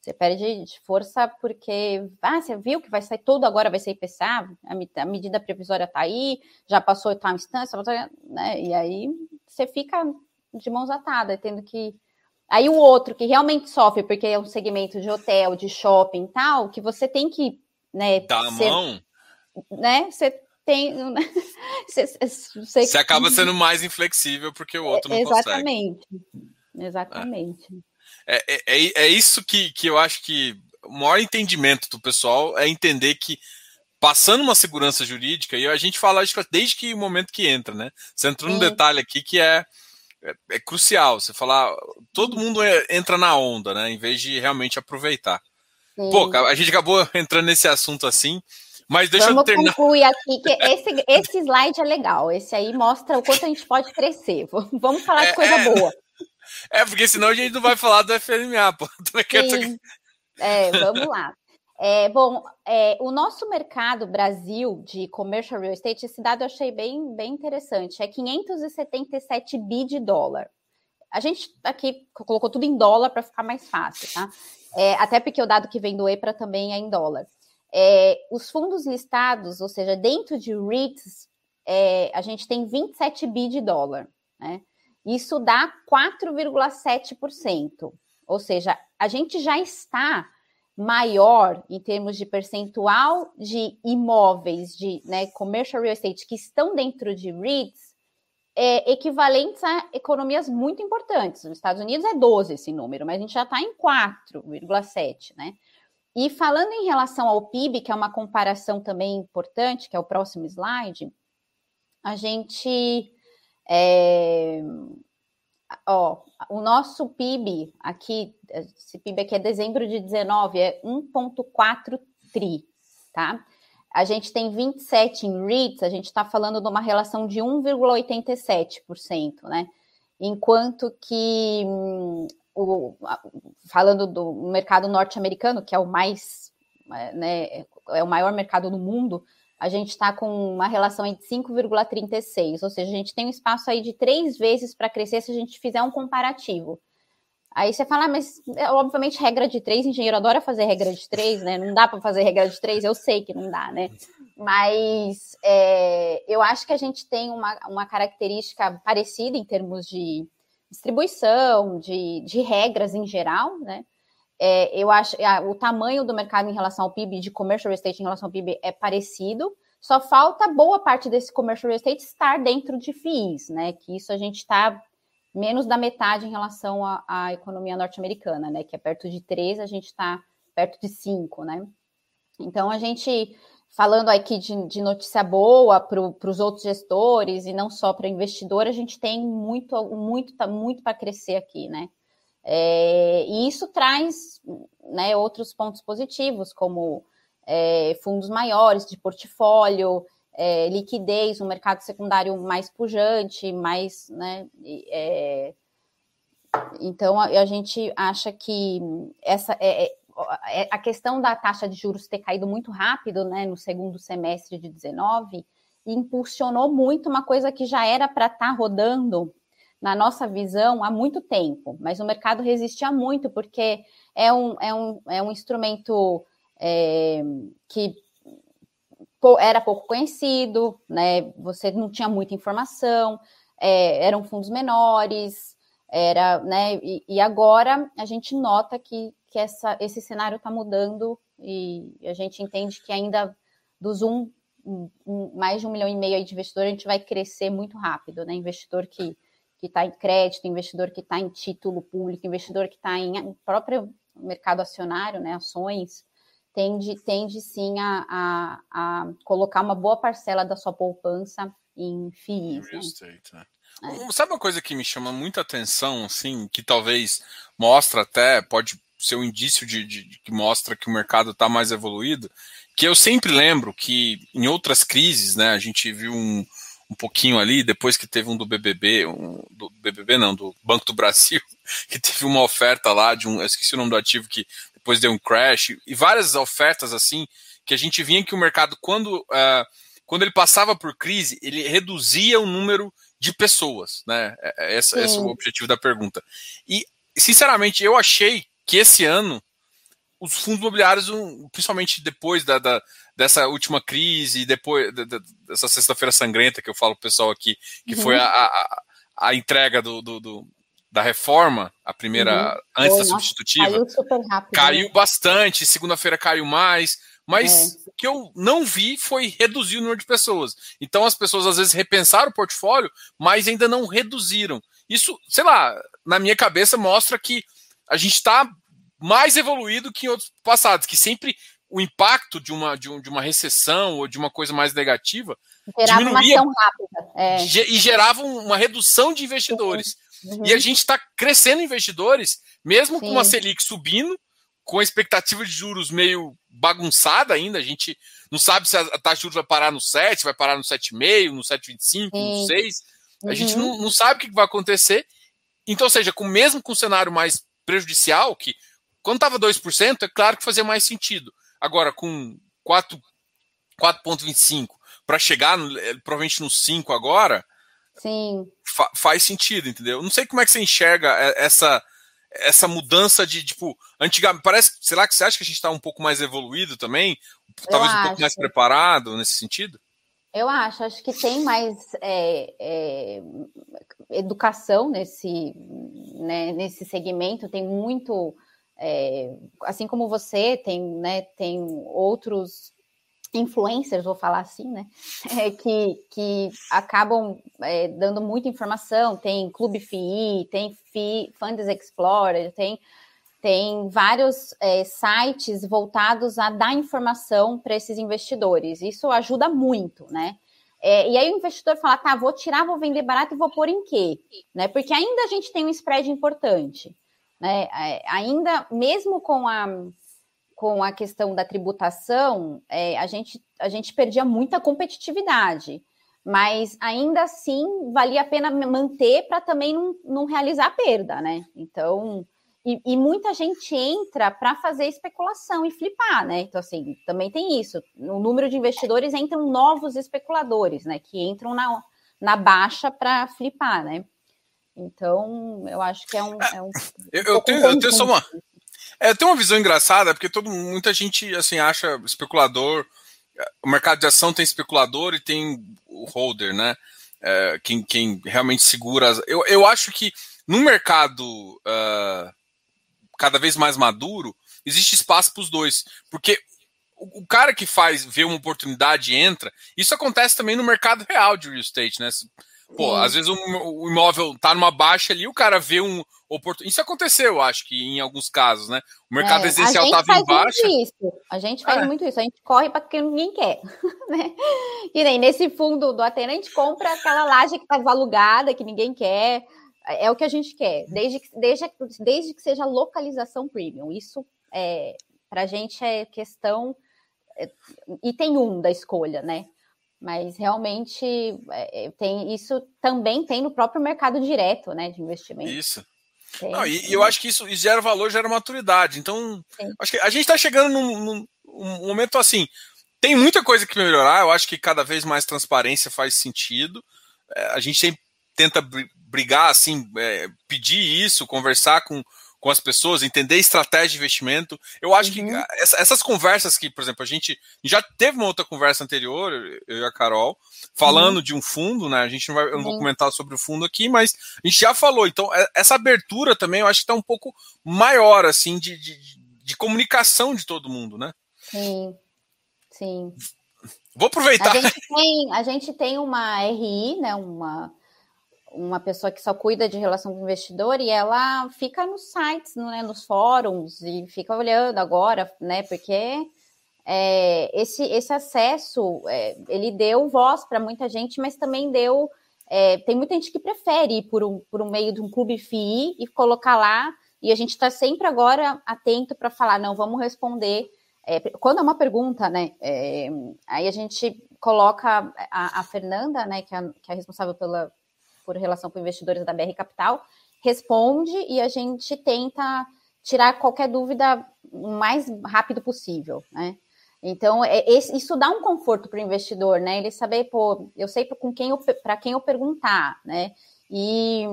Você perde força porque ah, você viu que vai sair tudo agora, vai ser IPCA, a, medida previsória está aí, já passou tal instância, né? E aí você fica de mãos atadas, tendo que Aí o outro que realmente sofre, porque é um segmento de hotel, de shopping e tal, que você tem que, né, Dá a mão. Né, você tem. (laughs) você, você, você, acaba sendo mais inflexível porque o outro não exatamente, consegue. Exatamente. É, é, é, é isso que, que eu acho que o maior entendimento do pessoal é entender que passando uma segurança jurídica, e a gente fala desde que o momento que entra, né? Você entrou num detalhe aqui que é é, é crucial. Você falar, todo mundo é, entra na onda, né? Em vez de realmente aproveitar. Sim. Pô, a gente acabou (laughs) entrando nesse assunto assim, mas deixa Vamos eu terminar. concluir aqui que esse, esse slide é legal. Esse aí mostra o quanto a gente pode crescer. (laughs) Vamos falar é, de coisa é... boa. (laughs) É, porque senão a gente não vai falar do FNMA, pô. Sim. É, vamos lá. É, bom, é, o nosso mercado Brasil de commercial real estate, esse dado eu achei bem, bem interessante, é 577 bi de dólar. A gente aqui colocou tudo em dólar para ficar mais fácil, tá? É, até porque o dado que vem do EPRA também é em dólar. É, os fundos listados, ou seja, dentro de REITs, é, a gente tem 27 bi de dólar, né? Isso dá 4,7%. Ou seja, a gente já está maior em termos de percentual de imóveis de né, commercial real estate que estão dentro de REITs é, equivalentes a economias muito importantes. Nos Estados Unidos é 12 esse número, mas a gente já está em 4,7, né? E falando em relação ao PIB, que é uma comparação também importante, que é o próximo slide, a gente é, ó, o nosso PIB aqui, esse PIB aqui é dezembro de 19, é 1,4 tri, tá? A gente tem 27 em REITs, a gente está falando de uma relação de 1,87%, né? Enquanto que, hum, o, falando do mercado norte-americano, que é o mais, né, é o maior mercado no mundo, a gente está com uma relação de 5,36, ou seja, a gente tem um espaço aí de três vezes para crescer se a gente fizer um comparativo. Aí você fala, ah, mas é, obviamente regra de três, engenheiro adora fazer regra de três, né? Não dá para fazer regra de três, eu sei que não dá, né? Mas é, eu acho que a gente tem uma, uma característica parecida em termos de distribuição, de, de regras em geral, né? É, eu acho que o tamanho do mercado em relação ao PIB, de commercial estate em relação ao PIB, é parecido. Só falta boa parte desse commercial estate estar dentro de FIIs, né? Que isso a gente está menos da metade em relação à, economia norte-americana, né? Que é perto de 3, a gente está perto de 5, né? Então a gente falando aqui de, de notícia boa para os outros gestores e não só para investidor, a gente tem muito, muito, tá muito para crescer aqui, né? É, e isso traz né, outros pontos positivos, como é, fundos maiores de portfólio, é, liquidez, um mercado secundário mais pujante, mais, né, é, então a, a, gente acha que essa é, é, a questão da taxa de juros ter caído muito rápido, né, no segundo semestre de 19, impulsionou muito uma coisa que já era para estar tá rodando na nossa visão há muito tempo, mas o mercado resistia muito porque é um, é um, é um instrumento é, que era pouco conhecido, né? Você não tinha muita informação, é, eram fundos menores, era, né? E, e, agora a gente nota que, que essa, esse cenário está mudando e a gente entende que ainda dos um, um, mais de um milhão e meio de investidor a gente vai crescer muito rápido, né? Investidor que que está em crédito, investidor que está em título público, investidor que está em próprio mercado acionário, né? Ações tende, tende sim a, a, a, colocar uma boa parcela da sua poupança em FIIs. Né? Estate, né? É. Sabe uma coisa que me chama muita atenção, assim, que talvez mostra até, pode ser um indício de, de, de que mostra que o mercado está mais evoluído, que eu sempre lembro que em outras crises, né, a gente viu um, um pouquinho ali, depois que teve um do BBB, um, do BBB não, do Banco do Brasil, (laughs) que teve uma oferta lá de um, eu esqueci o nome do ativo que depois deu um crash, e várias ofertas assim, que a gente vinha que o mercado, quando, uh, quando ele passava por crise, ele reduzia o número de pessoas, né? É, é, esse, esse é o objetivo da pergunta. E, sinceramente, eu achei que esse ano os fundos imobiliários, principalmente depois da, da dessa última crise, depois dessa sexta-feira sangrenta que eu falo pro pessoal aqui, que uhum. foi a, a, a entrega do, do, do, da reforma, a primeira, uhum. antes da substitutiva, caiu, super rápido, caiu né? bastante, segunda-feira caiu mais, mas é. o que eu não vi foi reduzir o número de pessoas. Então as pessoas às vezes repensaram o portfólio, mas ainda não reduziram. Isso, sei lá, na minha cabeça mostra que a gente está mais evoluído que em outros passados, que sempre o impacto de uma, de, um, de uma recessão ou de uma coisa mais negativa gerava uma ação rápida. É. E gerava uma redução de investidores. Uhum. E a gente está crescendo investidores, mesmo Sim. com a Selic subindo, com a expectativa de juros meio bagunçada ainda, a gente não sabe se a taxa de juros vai parar no 7, vai parar no 7,5, no 7,25, no 6. A uhum. gente não, não sabe o que vai acontecer. Então, ou seja, com, mesmo com um cenário mais prejudicial, que quando estava 2%, é claro que fazia mais sentido. Agora, com 4,25 para chegar no, eh, provavelmente no 5 agora, Sim. Fa faz sentido, entendeu? Não sei como é que você enxerga eh, essa essa mudança de tipo antigamente parece sei lá que você acha que a gente está um pouco mais evoluído também talvez um pouco mais preparado nesse sentido eu acho acho que tem mais é, é, educação nesse né, nesse segmento tem muito é, assim como você, tem, né, tem outros influencers, vou falar assim, né, (laughs) é, que, que acabam é, dando muita informação, tem Clube FII, tem FII, Funds Explorer, tem, tem vários é, sites voltados a dar informação para esses investidores, isso ajuda muito, né, é, e aí o investidor fala, tá, vou tirar, vou vender barato e vou pôr em quê? Né? Porque ainda a gente tem um spread importante. Né? É, ainda, mesmo com a, com a questão da tributação, é, a, gente, a gente perdia muita competitividade, mas ainda assim valia a pena manter para também não, não realizar perda, né? Então, e, e, muita gente entra para fazer especulação e flipar, né? Então, assim, também tem isso. No número de investidores entram novos especuladores, né? Que entram na, na baixa para flipar, né? Então, eu acho que é um. É um eu, eu, tenho, eu tenho só uma. É, eu tenho uma visão engraçada, porque todo, muita gente assim acha especulador. O mercado de ação tem especulador e tem o holder, né? É, quem, quem realmente segura. As, eu, eu acho que no mercado uh, cada vez mais maduro, existe espaço para os dois. Porque o, o, cara que faz, vê uma oportunidade e entra, isso acontece também no mercado real de real estate, né? Pô, Sim. às vezes o, imóvel tá numa baixa ali, o cara vê um oportunidade. Isso aconteceu, acho que em alguns casos, né? O mercado é, residencial estava em baixa. Isso. A gente faz é. muito isso, a gente corre para que ninguém quer. (laughs) Né? E nem nesse fundo do Atena, a gente compra aquela laje que está alugada, que ninguém quer. É o que a gente quer, desde que, desde, desde que seja localização premium. Isso é, para a gente é questão. É, e tem um da escolha, né? Mas realmente é, é, tem isso também tem no próprio mercado direto, né? De investimento. Isso. Não, e, eu acho que isso, isso, gera valor, gera maturidade. Então, Sim. acho que a gente está chegando num, num, num momento assim. Tem muita coisa que melhorar. Eu acho que cada vez mais transparência faz sentido. É, a gente sempre tenta brigar, assim, é, pedir isso, conversar com, com as pessoas, entender estratégia de investimento. Eu acho uhum. que essa, essas conversas que, por exemplo, a gente já teve uma outra conversa anterior, eu e a Carol, falando uhum. de um fundo, né? A gente não vai, eu não vou comentar sobre o fundo aqui, mas a gente já falou. Então, é, essa abertura também eu acho que está um pouco maior, assim, de, de, de comunicação de todo mundo, né? Sim, sim. Vou aproveitar. A gente tem, a gente tem uma RI, né? Uma uma pessoa que só cuida de relação com o investidor e ela fica nos sites, né, nos fóruns e fica olhando agora, né, porque é, esse, esse acesso é, ele deu voz para muita gente, mas também deu é, tem muita gente que prefere ir por um, por um meio de um clube FII e colocar lá e a gente está sempre agora atento para falar não, vamos responder é, quando é uma pergunta, né? É, aí a gente coloca a, a Fernanda, né, que é, que é responsável pela, por relação com investidores da BR Capital, responde e a gente tenta tirar qualquer dúvida o mais rápido possível, né? Então, é, isso dá um conforto para o investidor, né? Ele saber, pô, eu sei com quem para quem eu perguntar, né? E,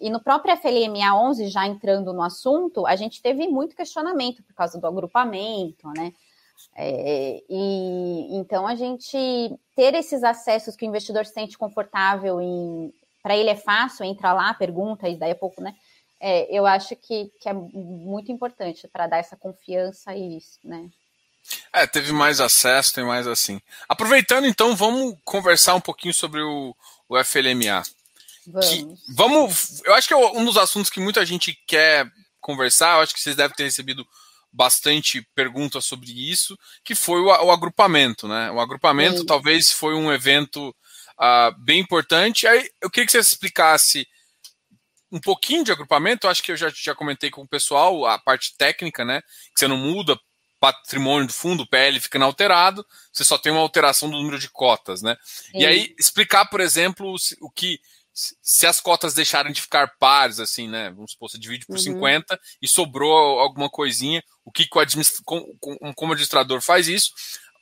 e, no próprio FLMA 11, já entrando no assunto, a gente teve muito questionamento por causa do agrupamento, né? É, e então a gente ter esses acessos que o investidor se sente confortável em, para ele é fácil, entra lá, pergunta e daí a pouco, né? É, eu acho que, que é muito importante para dar essa confiança e isso, né? É, teve mais acesso, tem mais assim. Aproveitando, então, vamos conversar um pouquinho sobre o, o FLMA. Vamos. Que, vamos. Eu acho que é um dos assuntos que muita gente quer conversar, eu acho que vocês devem ter recebido bastante perguntas sobre isso, que foi o, o agrupamento, né? O agrupamento Sim. talvez foi um evento uh, bem importante. Aí eu queria que você explicasse um pouquinho de agrupamento. Eu acho que eu já, já comentei com o pessoal a parte técnica, né? Que você não muda patrimônio do fundo, o PL fica inalterado, você só tem uma alteração do número de cotas, né? Sim. E aí explicar, por exemplo, o que se as cotas deixarem de ficar pares, assim, né? Vamos supor, você divide por uhum. 50 e sobrou alguma coisinha, o que, o administ... como, como administrador faz isso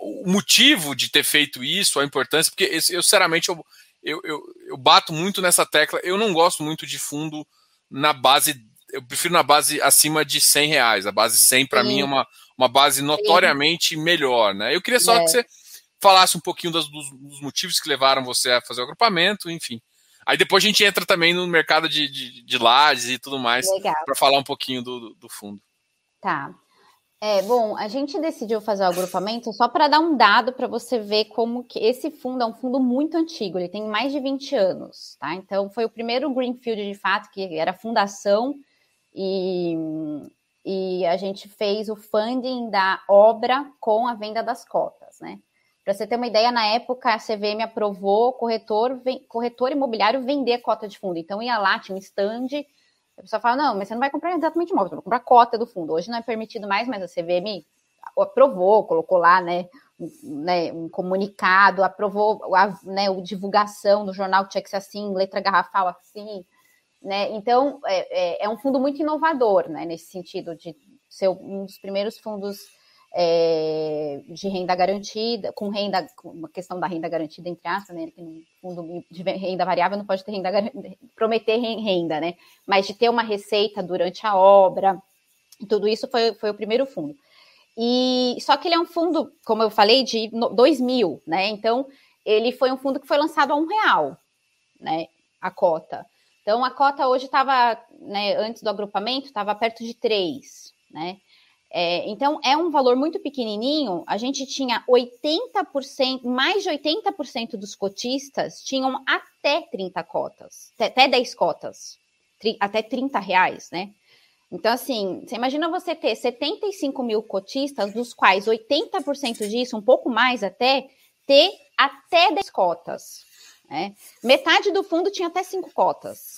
o motivo de ter feito isso, a importância, porque eu, sinceramente, eu, eu, eu, eu, bato muito nessa tecla. Eu não gosto muito de fundo na base, eu prefiro na base acima de 100 reais. A base 100 para mim é uma, uma base notoriamente Sim. melhor, né? Eu queria só é. que você falasse um pouquinho dos, dos, motivos que levaram você a fazer o agrupamento, enfim. Aí depois a gente entra também no mercado de, de, de lajes e tudo mais para falar um pouquinho do, do, do fundo. Tá. É, bom, a gente decidiu fazer o agrupamento só para dar um dado para você ver como que esse fundo é um fundo muito antigo, ele tem mais de 20 anos, tá? Então foi o primeiro Greenfield de fato, que era fundação, e, e a gente fez o funding da obra com a venda das cotas, né? Para você ter uma ideia, na época a CVM aprovou corretor, corretor imobiliário vender cota de fundo. Então ia lá, tinha um stand a pessoa fala, não, mas você não vai comprar exatamente imóvel, você vai comprar cota do fundo. Hoje não é permitido mais, mas a CVM aprovou, colocou lá, né, né, um comunicado, aprovou a né, a divulgação no jornal tinha que ser assim, letra garrafal assim. né? Então, é, é, é, um fundo muito inovador, né? Nesse sentido de ser um dos primeiros fundos é, de renda garantida, com renda, com uma questão da renda garantida, entre aspas, né? Que no fundo de renda variável não pode ter renda, prometer renda, né? Mas de ter uma receita durante a obra, tudo isso foi, foi o primeiro fundo. E só que ele é um fundo, como eu falei, de 2000, né? Então ele foi um fundo que foi lançado a um real, né? A cota. Então a cota hoje estava, né? Antes do agrupamento estava perto de três, né? É, então é um valor muito pequenininho. A gente tinha 80%, mais de 80% dos cotistas tinham até 30 cotas, até 10 cotas, até 30 reais, né? Então, assim, você imagina você ter 75 mil cotistas, dos quais 80% disso, um pouco mais até, ter até 10 cotas. Né? Metade do fundo tinha até 5 cotas.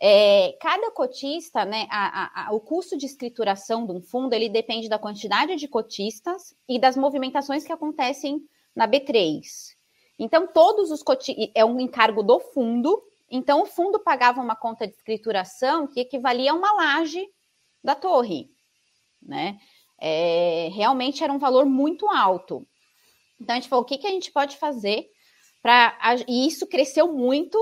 É, cada cotista, né, a, a, o custo de escrituração de um fundo, ele depende da quantidade de cotistas e das movimentações que acontecem na B3. Então, todos os cotistas, é um encargo do fundo, então o fundo pagava uma conta de escrituração que equivalia a uma laje da torre, né? É, realmente era um valor muito alto. Então a gente falou, o que, que a gente pode fazer para. E isso cresceu muito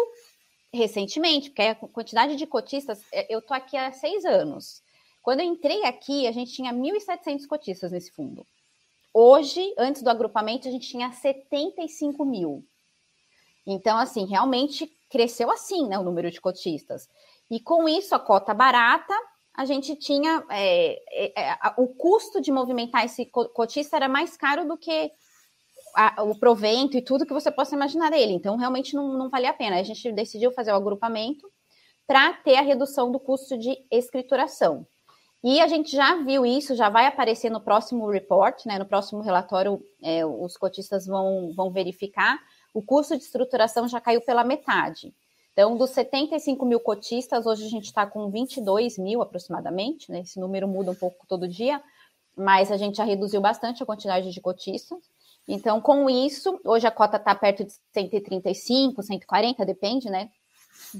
recentemente, porque a quantidade de cotistas, é, eu tô aqui há seis anos. Quando eu entrei aqui, a gente tinha 1.700 cotistas nesse fundo. Hoje, antes do agrupamento, a gente tinha 75 mil. Então, assim, realmente cresceu assim, né, o número de cotistas. E com isso, a cota barata a gente tinha é, é, é o custo de movimentar esse cotista era mais caro do que a, o provento e tudo que você possa imaginar dele. Então, realmente não, não valia a pena. A gente decidiu fazer o agrupamento para ter a redução do custo de escrituração. E a gente já viu isso, já vai aparecer no próximo report, né? No próximo relatório, é, os cotistas vão, vão verificar. O custo de estruturação já caiu pela metade. Então, dos 75 mil cotistas, hoje a gente está com 22 mil aproximadamente, né? Esse número muda um pouco todo dia, mas a gente já reduziu bastante a quantidade de cotistas. Então, com isso, hoje a cota está perto de 135, 140, depende, né?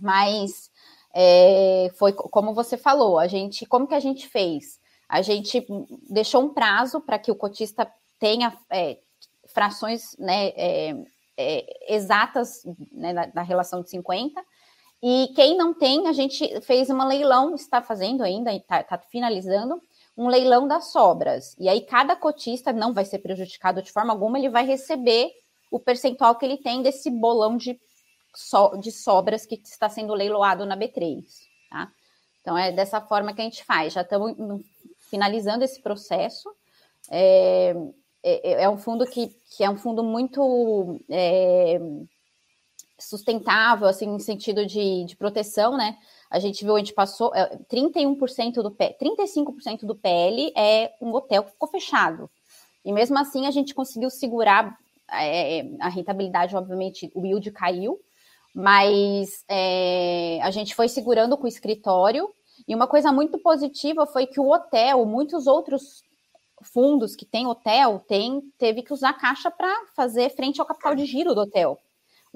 Mas é, foi como você falou, a gente, como que a gente fez? A gente deixou um prazo para que o cotista tenha é, frações, né? É, é, exatas né, da, da, relação de 50. E quem não tem, a gente fez uma leilão, está fazendo ainda, está tá finalizando, um leilão das sobras. E aí cada cotista não vai ser prejudicado de forma alguma, ele vai receber o percentual que ele tem desse bolão de, so, de sobras que está sendo leiloado na B3. Tá? Então é dessa forma que a gente faz. Já estamos finalizando esse processo. É, é, é, é, um fundo que, que é um fundo muito é, sustentável, assim, em sentido de, de proteção, né? A gente viu, a gente passou 31% é, do P, 35% do PL é um hotel que ficou fechado. E mesmo assim a gente conseguiu segurar é, a rentabilidade, obviamente, o yield caiu, mas é, a gente foi segurando com o escritório. E uma coisa muito positiva foi que o hotel, muitos outros fundos que tem hotel tem, teve que usar caixa para fazer frente ao capital de giro do hotel.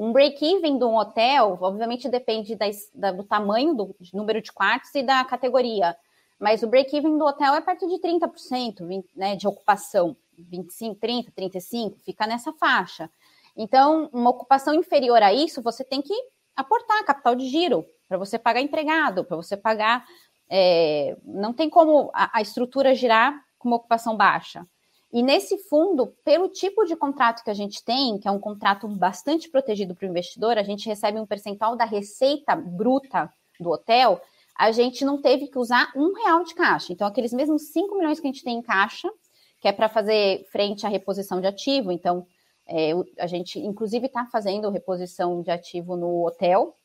Um break-even de um hotel, obviamente, depende da, da, do tamanho, do número de quartos e da categoria. Mas o break-even do hotel é perto de 30% 20, né, de ocupação. 25, 30, 35, fica nessa faixa. Então, uma ocupação inferior a isso, você tem que aportar capital de giro para você pagar empregado, para você pagar. É, não tem como a, a estrutura girar com uma ocupação baixa. E nesse fundo, pelo tipo de contrato que a gente tem, que é um contrato bastante protegido para o investidor, a gente recebe um percentual da receita bruta do hotel, a gente não teve que usar um real de caixa. Então, aqueles mesmos 5 milhões que a gente tem em caixa, que é para fazer frente à reposição de ativo, então é, a gente, inclusive, está fazendo reposição de ativo no hotel,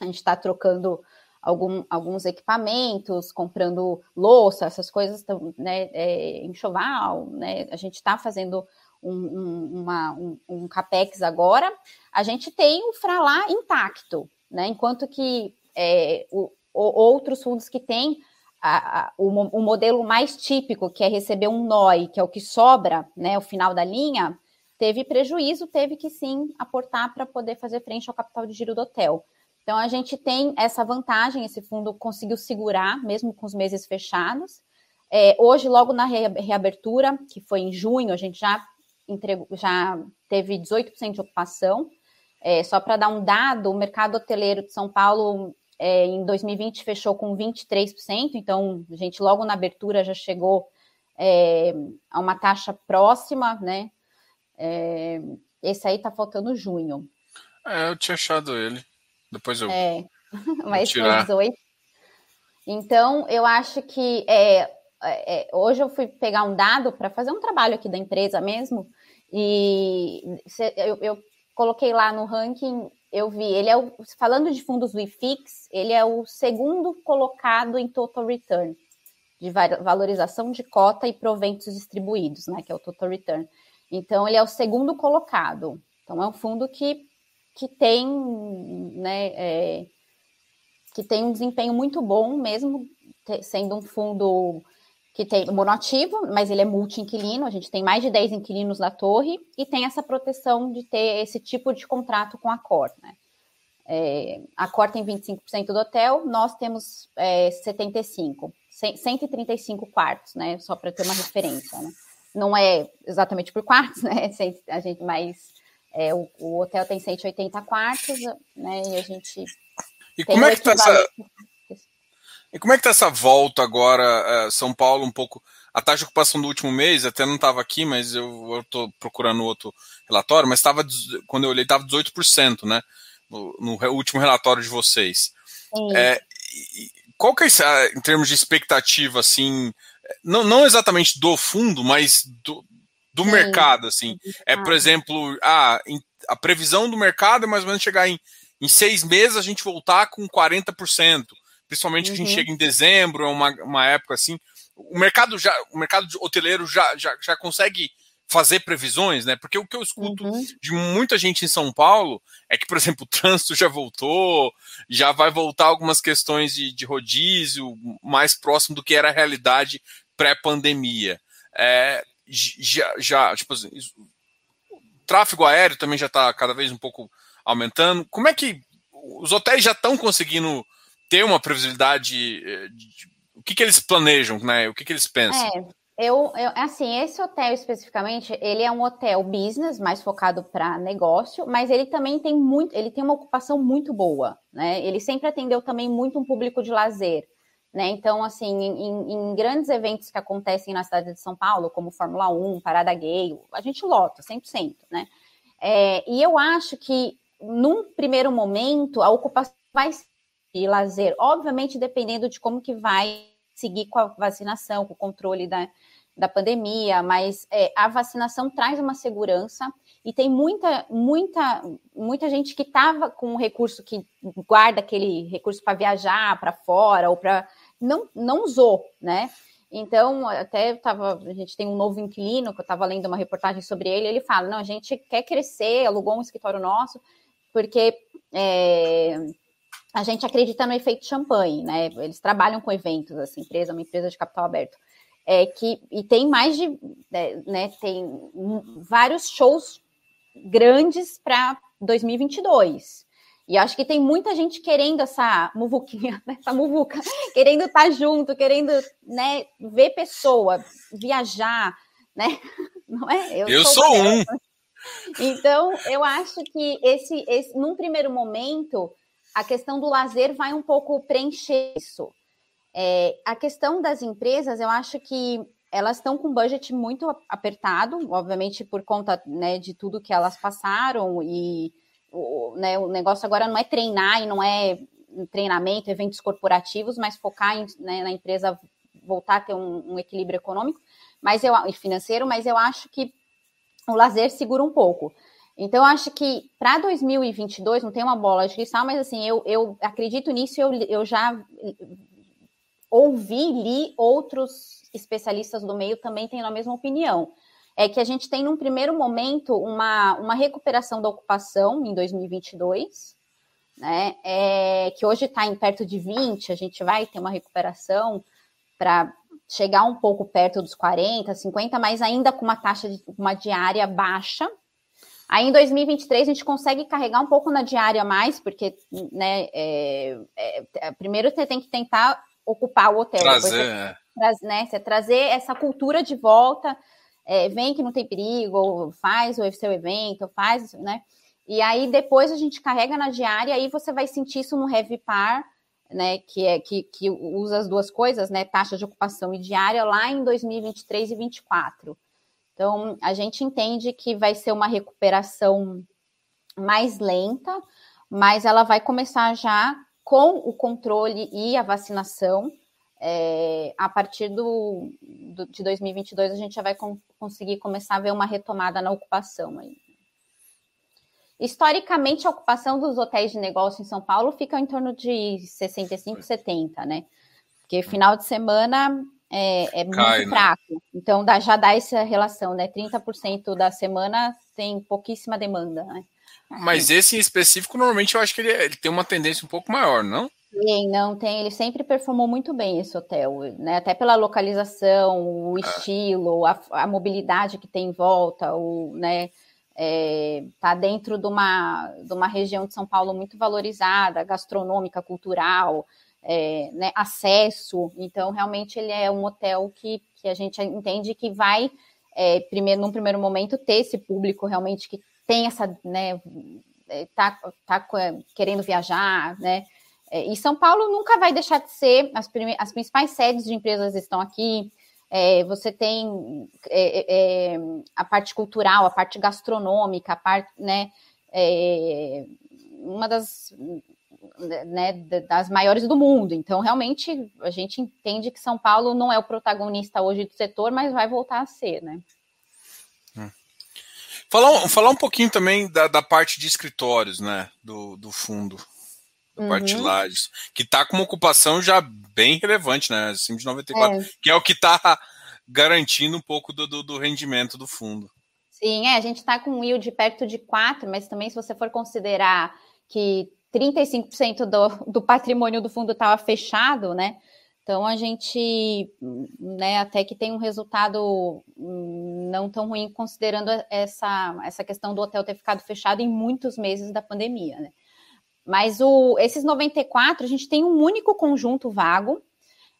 a gente está trocando algum, alguns equipamentos, comprando louça, essas coisas, né, é, enxoval, né, a gente está fazendo um, um, uma, um, um, capex agora, a gente tem o Fralá intacto, né, enquanto que é, o, o, outros fundos que têm a, a, o, o, modelo mais típico, que é receber um NOI, que é o que sobra, né, o final da linha, teve prejuízo, teve que sim aportar para poder fazer frente ao capital de giro do hotel. Então, a gente tem essa vantagem, esse fundo conseguiu segurar, mesmo com os meses fechados. É, hoje, logo na reabertura, que foi em junho, a gente já, entregou, já teve 18% de ocupação. É, só para dar um dado, o mercado hoteleiro de São Paulo é, em 2020 fechou com 23%, então a gente logo na abertura já chegou é, a uma taxa próxima, né? É, esse aí tá faltando junho. É, eu tinha achado ele. Depois eu. É, (laughs) mas foi 18. Então, eu acho que é, é, hoje eu fui pegar um dado para fazer um trabalho aqui da empresa mesmo, e eu, eu coloquei lá no ranking, eu vi, ele é o, falando de fundos do IFIX, ele é o segundo colocado em total return, de valorização de cota e proventos distribuídos, né, que é o total return. Então, ele é o segundo colocado. Então, é um fundo que, que tem, né, é, que tem um desempenho muito bom, mesmo sendo um fundo que tem monoativo, mas ele é multi-inquilino, a gente tem mais de 10 inquilinos na torre e tem essa proteção de ter esse tipo de contrato com a Cor. Né? É, a Cor tem 25% do hotel, nós temos é, 75%, 135 quartos, né? Só para ter uma referência. Né? Não é exatamente por quartos, (laughs) né? A gente, mas é, o, o, hotel tem 180 quartos, né? E a gente. E como é que está essa. E como é que está essa volta agora, uh, São Paulo, um pouco. A taxa de ocupação do último mês, até não estava aqui, mas eu estou procurando outro relatório, mas estava, quando eu olhei, estava 18%, né? No, no, último relatório de vocês. É, qual que é, em termos de expectativa, assim, não, não exatamente do fundo, mas do, do Sim. mercado, assim. É, por exemplo, a, a previsão do mercado é mais ou menos chegar em, em seis meses a gente voltar com 40% principalmente uhum. que a gente chega em dezembro, é uma, uma época assim. O mercado já, o mercado hoteleiro já, já, já consegue fazer previsões, né? Porque o que eu escuto uhum. de muita gente em São Paulo é que, por exemplo, o trânsito já voltou, já vai voltar algumas questões de, de rodízio mais próximo do que era a realidade pré-pandemia. É, já, já, tipo assim, o tráfego aéreo também já está cada vez um pouco aumentando. Como é que os hotéis já estão conseguindo ter uma previsibilidade eh, de, o que, que eles planejam, né? O que, que eles pensam? É. Eu, eu, assim, esse hotel especificamente, ele é um hotel business, mais focado para negócio, mas ele também tem muito, ele tem uma ocupação muito boa, né? Ele sempre atendeu também muito um público de lazer, né? Então, assim, em, em grandes eventos que acontecem na cidade de São Paulo, como Fórmula 1, Parada Gay, a gente lota 100%, né? É, e eu acho que, num primeiro momento, a ocupação vai de lazer, obviamente dependendo de como que vai seguir com a vacinação, com o controle da, da pandemia, mas é, a vacinação traz uma segurança e tem muita, muita, muita gente que estava com um recurso que guarda aquele recurso para viajar para fora ou para não, não usou, né? Então, até tava, a gente tem um novo inquilino, que eu estava lendo uma reportagem sobre ele, ele fala, não, a gente quer crescer, alugou um escritório nosso, porque é, a gente acredita no efeito champanhe, né? Eles trabalham com eventos, essa empresa, uma empresa de capital aberto. É que, e tem mais de, né, né tem vários shows grandes para 2022. E acho que tem muita gente querendo essa muvuquinha, né, (laughs) essa muvuca, querendo estar tá junto, querendo né, ver pessoa, viajar, né? (laughs) Não é? Eu, eu sou, sou um. Então, eu acho que esse, esse, num primeiro momento, a questão do lazer vai um pouco preencher isso. É, a questão das empresas, eu acho que elas estão com um budget muito apertado, obviamente por conta né, de tudo que elas passaram, e o, né, o negócio agora não é treinar e não é treinamento, eventos corporativos, mas focar em, né, na empresa voltar a ter um, um equilíbrio econômico mas eu, financeiro, mas eu acho que o lazer segura um pouco. Então, eu acho que para 2022, não tem uma bola de cristal, mas assim, eu, eu acredito nisso, eu, eu já ouvi, li outros especialistas do meio também tendo a mesma opinião. É que a gente tem, num primeiro momento, uma, uma recuperação da ocupação em 2022, né? É, que hoje está em perto de 20, a gente vai ter uma recuperação para chegar um pouco perto dos 40, 50, mas ainda com uma taxa de uma diária baixa, Aí em 2023 a gente consegue carregar um pouco na diária mais, porque, né, é, é, primeiro você tem que tentar ocupar o hotel. Trazer, você, é. né, você trazer essa cultura de volta, é, vem que não tem perigo, faz o seu evento, faz, né? E aí depois a gente carrega na diária, aí você vai sentir isso no Heavy Par, né, que é que, que usa as duas coisas, né, taxa de ocupação e diária lá em 2023 e 2024. Então, a gente entende que vai ser uma recuperação mais lenta, mas ela vai começar já com o controle e a vacinação. É, a partir do, do, de 2022, a gente já vai com, conseguir começar a ver uma retomada na ocupação aí. Historicamente, a ocupação dos hotéis de negócio em São Paulo fica em torno de 65, 70, né? Porque final de semana é, é Cai, muito né? fraco. Então, dá, já dá essa relação, né? 30% da semana tem pouquíssima demanda, né? Mas esse em específico, normalmente, eu acho que ele, ele tem uma tendência um pouco maior, não? Sim, não tem. Ele sempre performou muito bem esse hotel, né? Até pela localização, o é. estilo, a, a, mobilidade que tem em volta, o, né? É, tá dentro de uma, de uma região de São Paulo muito valorizada, gastronômica, cultural, é, né, acesso. Então, realmente, ele é um hotel que, que a gente entende que vai, é, primeiro, num primeiro momento, ter esse público realmente que tem essa, né, é, tá, tá querendo viajar, né? É, e São Paulo nunca vai deixar de ser, as, as principais sedes de empresas estão aqui, é, você tem é, é, a parte cultural, a parte gastronômica, a parte, né, é, uma das né, das maiores do mundo. Então, realmente, a gente entende que São Paulo não é o protagonista hoje do setor, mas vai voltar a ser, né? Hum. Falar, falar um pouquinho também da, da parte de escritórios, né, do, do fundo, uhum. parte lajes, que está com uma ocupação já bem relevante, né, acima de 94, é. que é o que está garantindo um pouco do, do, do rendimento do fundo. Sim, é, a gente está com um yield perto de 4, mas também se você for considerar que 35% do, do patrimônio do fundo estava fechado, né? Então a gente, né, até que tem um resultado hum, não tão ruim considerando essa, essa questão do hotel ter ficado fechado em muitos meses da pandemia, né? Mas o, esses 94, a gente tem um único conjunto vago.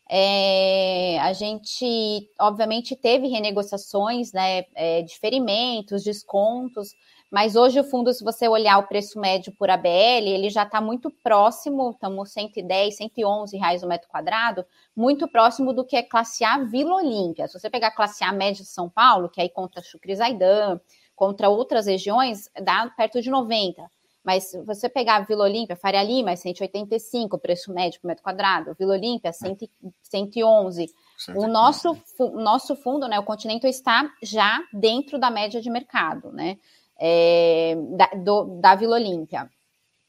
É, a gente, obviamente, teve renegociações, né, é, diferimentos, descontos, mas hoje o fundo, se você olhar o preço médio por ABL, ele já está muito próximo, estamos 110, 111 reais o metro quadrado, muito próximo do que é classe A Vila Olímpia. Se você pegar classe A média de São Paulo, que aí contra Chucrizaidan, contra outras regiões, dá perto de 90. Mas se você pegar a Vila Olímpia, Faria Lima é 185, preço médio por metro quadrado, Vila Olímpia 111. O nosso, nosso fundo, né, o Continente está já dentro da média de mercado, né? é, da, do, da Vila Olímpia.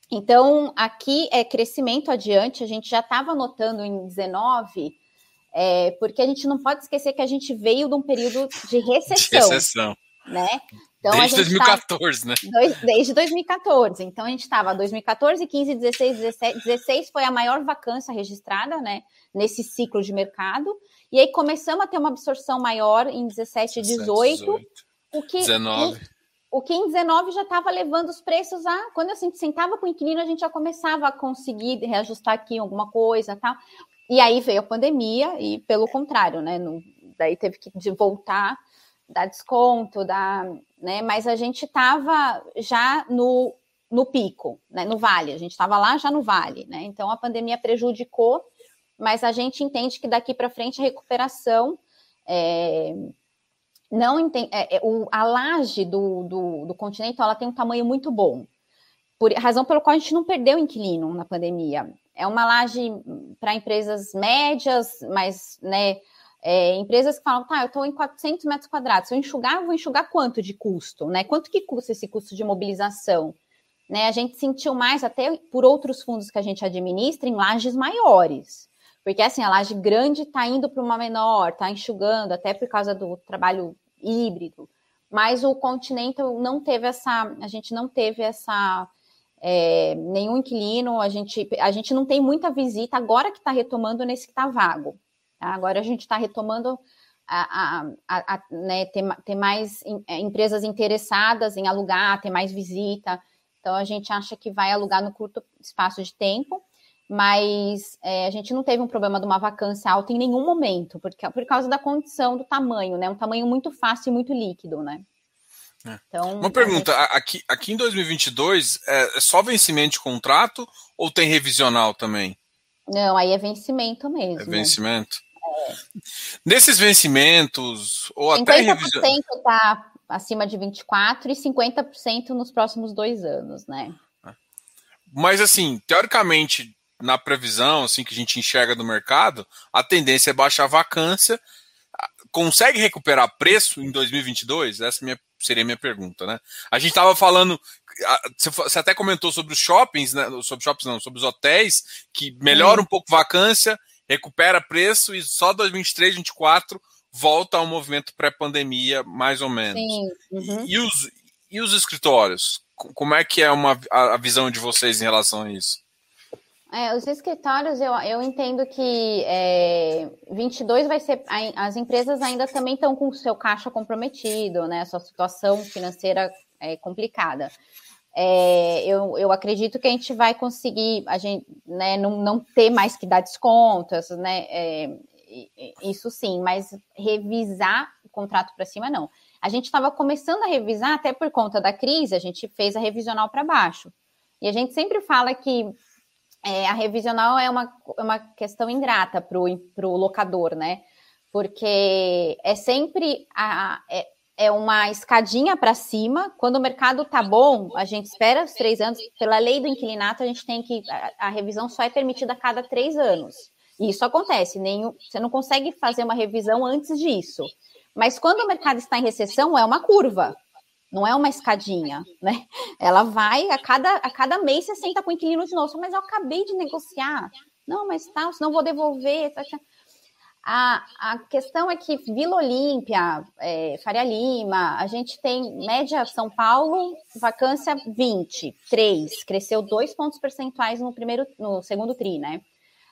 Então, aqui é crescimento adiante, a gente já estava notando em 19, é, porque a gente não pode esquecer que a gente veio de um período de (laughs) recessão. De recessão. Né? Então, desde 2014, tá, né? Dois, desde 2014. Então, a gente estava 2014, 15, 16, 17. 16 foi a maior vacância registrada, né? Nesse ciclo de mercado. E aí começamos a ter uma absorção maior em 17 e 18, 18. O que, 19 o que em 19 já estava levando os preços a. Quando a gente sentava com o inquilino, a gente já começava a conseguir reajustar aqui alguma coisa tal. E aí veio a pandemia, e pelo contrário, né? Daí teve que voltar, dar desconto, dar. Né, mas a gente estava já no, no pico, né, no vale, a gente estava lá já no vale, né? Então a pandemia prejudicou, mas a gente entende que daqui para frente a recuperação. É, não entende, é, é, o, a laje do, do, do continente ela tem um tamanho muito bom, por razão pelo qual a gente não perdeu inquilino na pandemia. É uma laje para empresas médias, mas né, é, empresas que falam, tá, eu estou em 400 metros quadrados, se eu enxugar, vou enxugar quanto de custo, né? Quanto que custa esse custo de mobilização? Né, a gente sentiu mais até por outros fundos que a gente administra em lajes maiores. Porque assim, a laje grande está indo para uma menor, está enxugando, até por causa do trabalho híbrido. Mas o Continental não teve essa, a gente não teve essa é, nenhum inquilino, a gente, a gente não tem muita visita agora que está retomando nesse que está vago. Agora a gente está retomando a, a, a né, ter, ter mais é, empresas interessadas em alugar, ter mais visita. Então, a gente acha que vai alugar no curto espaço de tempo, mas é, a gente não teve um problema de uma vacância alta em nenhum momento, porque, por causa da condição do tamanho, né? Um tamanho muito fácil e muito líquido, né? É. Então, Uma pergunta, gente... aqui, aqui em 2022 é, é só vencimento de contrato ou tem revisional também? Não, aí é vencimento mesmo. É vencimento? Nesses vencimentos, ou 50% até revisional... está acima de 24% e 50% nos próximos dois anos, né? Mas assim, teoricamente, na previsão, assim, que a gente enxerga do mercado, a tendência é baixar a vacância. Consegue recuperar preço em 2022? Essa é minha, seria a minha pergunta, né? A gente estava falando, você até comentou sobre os shoppings, né? Sobre shoppings não, sobre os hotéis, que melhora um pouco a vacância, recupera preço e só 2023, 2024 volta ao movimento pré-pandemia, mais ou menos. Sim. Uhum. E, os, e os escritórios? Como é que é uma, a, a visão de vocês em relação a isso? É, os escritórios, eu, eu entendo que é, 22 vai ser. As empresas ainda também estão com o seu caixa comprometido, né? Sua situação financeira é complicada. É, eu, eu acredito que a gente vai conseguir, a gente, né, não, não ter mais que dar descontos, né? É, isso sim, mas revisar o contrato para cima, não. A gente estava começando a revisar, até por conta da crise, a gente fez a revisional para baixo. E a gente sempre fala que é, a revisional é uma, uma questão ingrata para o locador, né? Porque é sempre a, é, é uma escadinha para cima. Quando o mercado tá bom, a gente espera os três anos. Pela lei do inquilinato, a gente tem que. A, a revisão só é permitida a cada três anos. E isso acontece. Nenhum, você não consegue fazer uma revisão antes disso. Mas quando o mercado está em recessão, é uma curva não é uma escadinha, né? Ela vai a cada, a cada mês você senta com o inquilino de novo, mas eu acabei de negociar. Não, mas tá, senão vou devolver. Tá, tá. A, a questão é que Vila Olímpia, é, Faria Lima, a gente tem média São Paulo, vacância 20, 3, cresceu 2 pontos percentuais no primeiro, no segundo tri, né?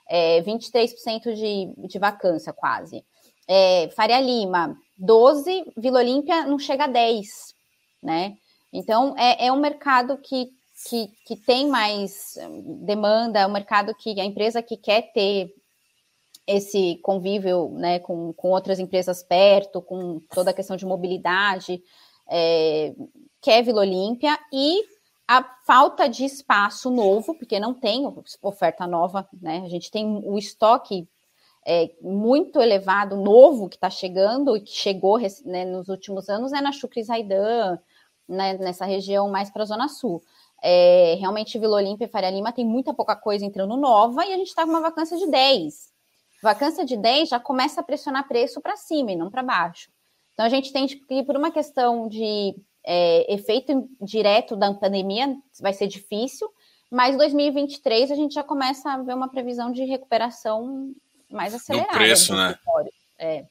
É, 23% de, de vacância quase. É, Faria Lima, 12, Vila Olímpia não chega a 10 né? Então, é, é um mercado que, que, que tem mais hum, demanda, é um mercado que a empresa que quer ter esse convívio né, com, com outras empresas perto, com toda a questão de mobilidade, é, quer Vila Olímpia, e a falta de espaço novo, porque não tem oferta nova, né? A gente tem o estoque é, muito elevado, novo, que está chegando e que chegou né, nos últimos anos, é na Chucri Zaidan, né, nessa região mais para a Zona Sul. É, realmente, Vila Olímpia e Faria Lima tem muita pouca coisa entrando nova e a gente está com uma vacância de 10. Vacância de 10 já começa a pressionar preço para cima e não para baixo. Então, a gente tem que, por uma questão de é, efeito direto da pandemia, vai ser difícil, mas 2023 a gente já começa a ver uma previsão de recuperação mais acelerada. Preço, né? É.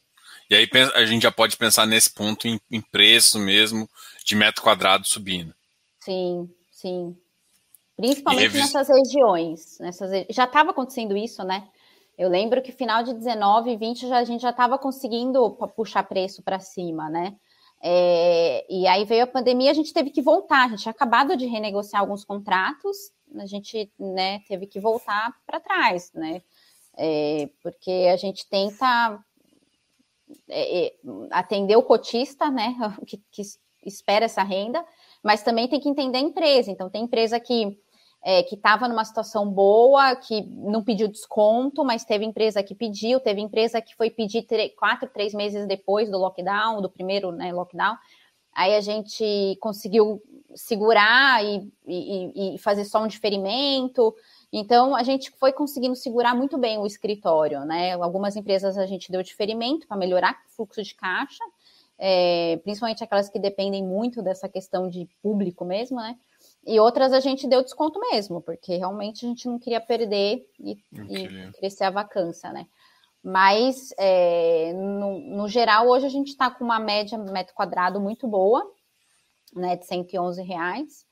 E aí a gente já pode pensar nesse ponto em, em preço mesmo, de metro quadrado subindo. Sim, sim. Principalmente revis... nessas regiões. Nessas... Já estava acontecendo isso, né? Eu lembro que final de 19 e 20 já, a gente já estava conseguindo puxar preço para cima, né? É, e aí veio a pandemia, a gente teve que voltar. A gente tinha acabado de renegociar alguns contratos, a gente né, teve que voltar para trás, né? É, porque a gente tenta é, atender o cotista, né, (laughs) que, que, espera essa renda, mas também tem que entender a empresa. Então, tem empresa que é, que estava numa situação boa, que não pediu desconto, mas teve empresa que pediu, teve empresa que foi pedir quatro, três meses depois do lockdown, do primeiro né, lockdown. Aí a gente conseguiu segurar e, e, e fazer só um diferimento. Então, a gente foi conseguindo segurar muito bem o escritório, né? Algumas empresas a gente deu diferimento para melhorar o fluxo de caixa, é, principalmente aquelas que dependem muito dessa questão de público mesmo, né? E outras a gente deu desconto mesmo, porque realmente a gente não queria perder e, e crescer a vacância, né? Mas, é, no, no, geral, hoje a gente está com uma média metro quadrado muito boa, né, de 111 reais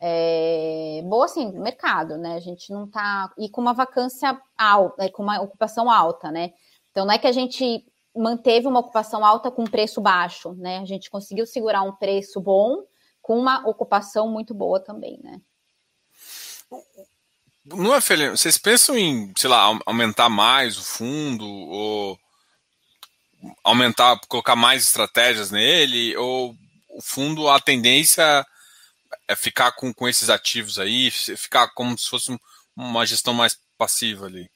é, boa assim, mercado, né? A gente não tá. E com uma vacância alta, com uma ocupação alta, né? Então não é que a gente manteve uma ocupação alta com preço baixo, né? A gente conseguiu segurar um preço bom com uma ocupação muito boa também, né? Não é? Vocês pensam em, sei lá, aumentar mais o fundo ou aumentar, colocar mais estratégias nele? Ou o fundo, a tendência é ficar com, com esses ativos aí, ficar como se fosse uma gestão mais passiva ali?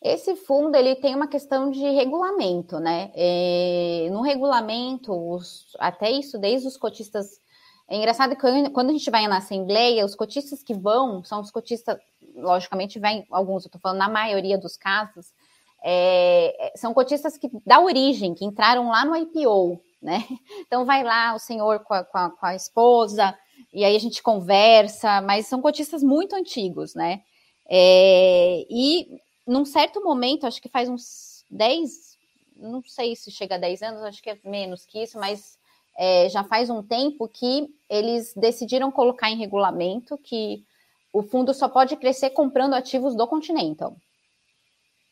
Esse fundo ele tem uma questão de regulamento, né? É, no regulamento, os, até isso, desde os cotistas. É engraçado que quando a gente vai na Assembleia, os cotistas que vão são os cotistas, logicamente, vem alguns, eu estou falando na maioria dos casos, é, são cotistas que da origem, que entraram lá no IPO, né? (laughs) Então vai lá o senhor com a, com a, com a esposa, e aí a gente conversa, mas são cotistas muito antigos, né? É, e num certo momento, acho que faz uns 10, não sei se chega a 10 anos, acho que é menos que isso, mas é, já faz um tempo que eles decidiram colocar em regulamento que o fundo só pode crescer comprando ativos do Continental.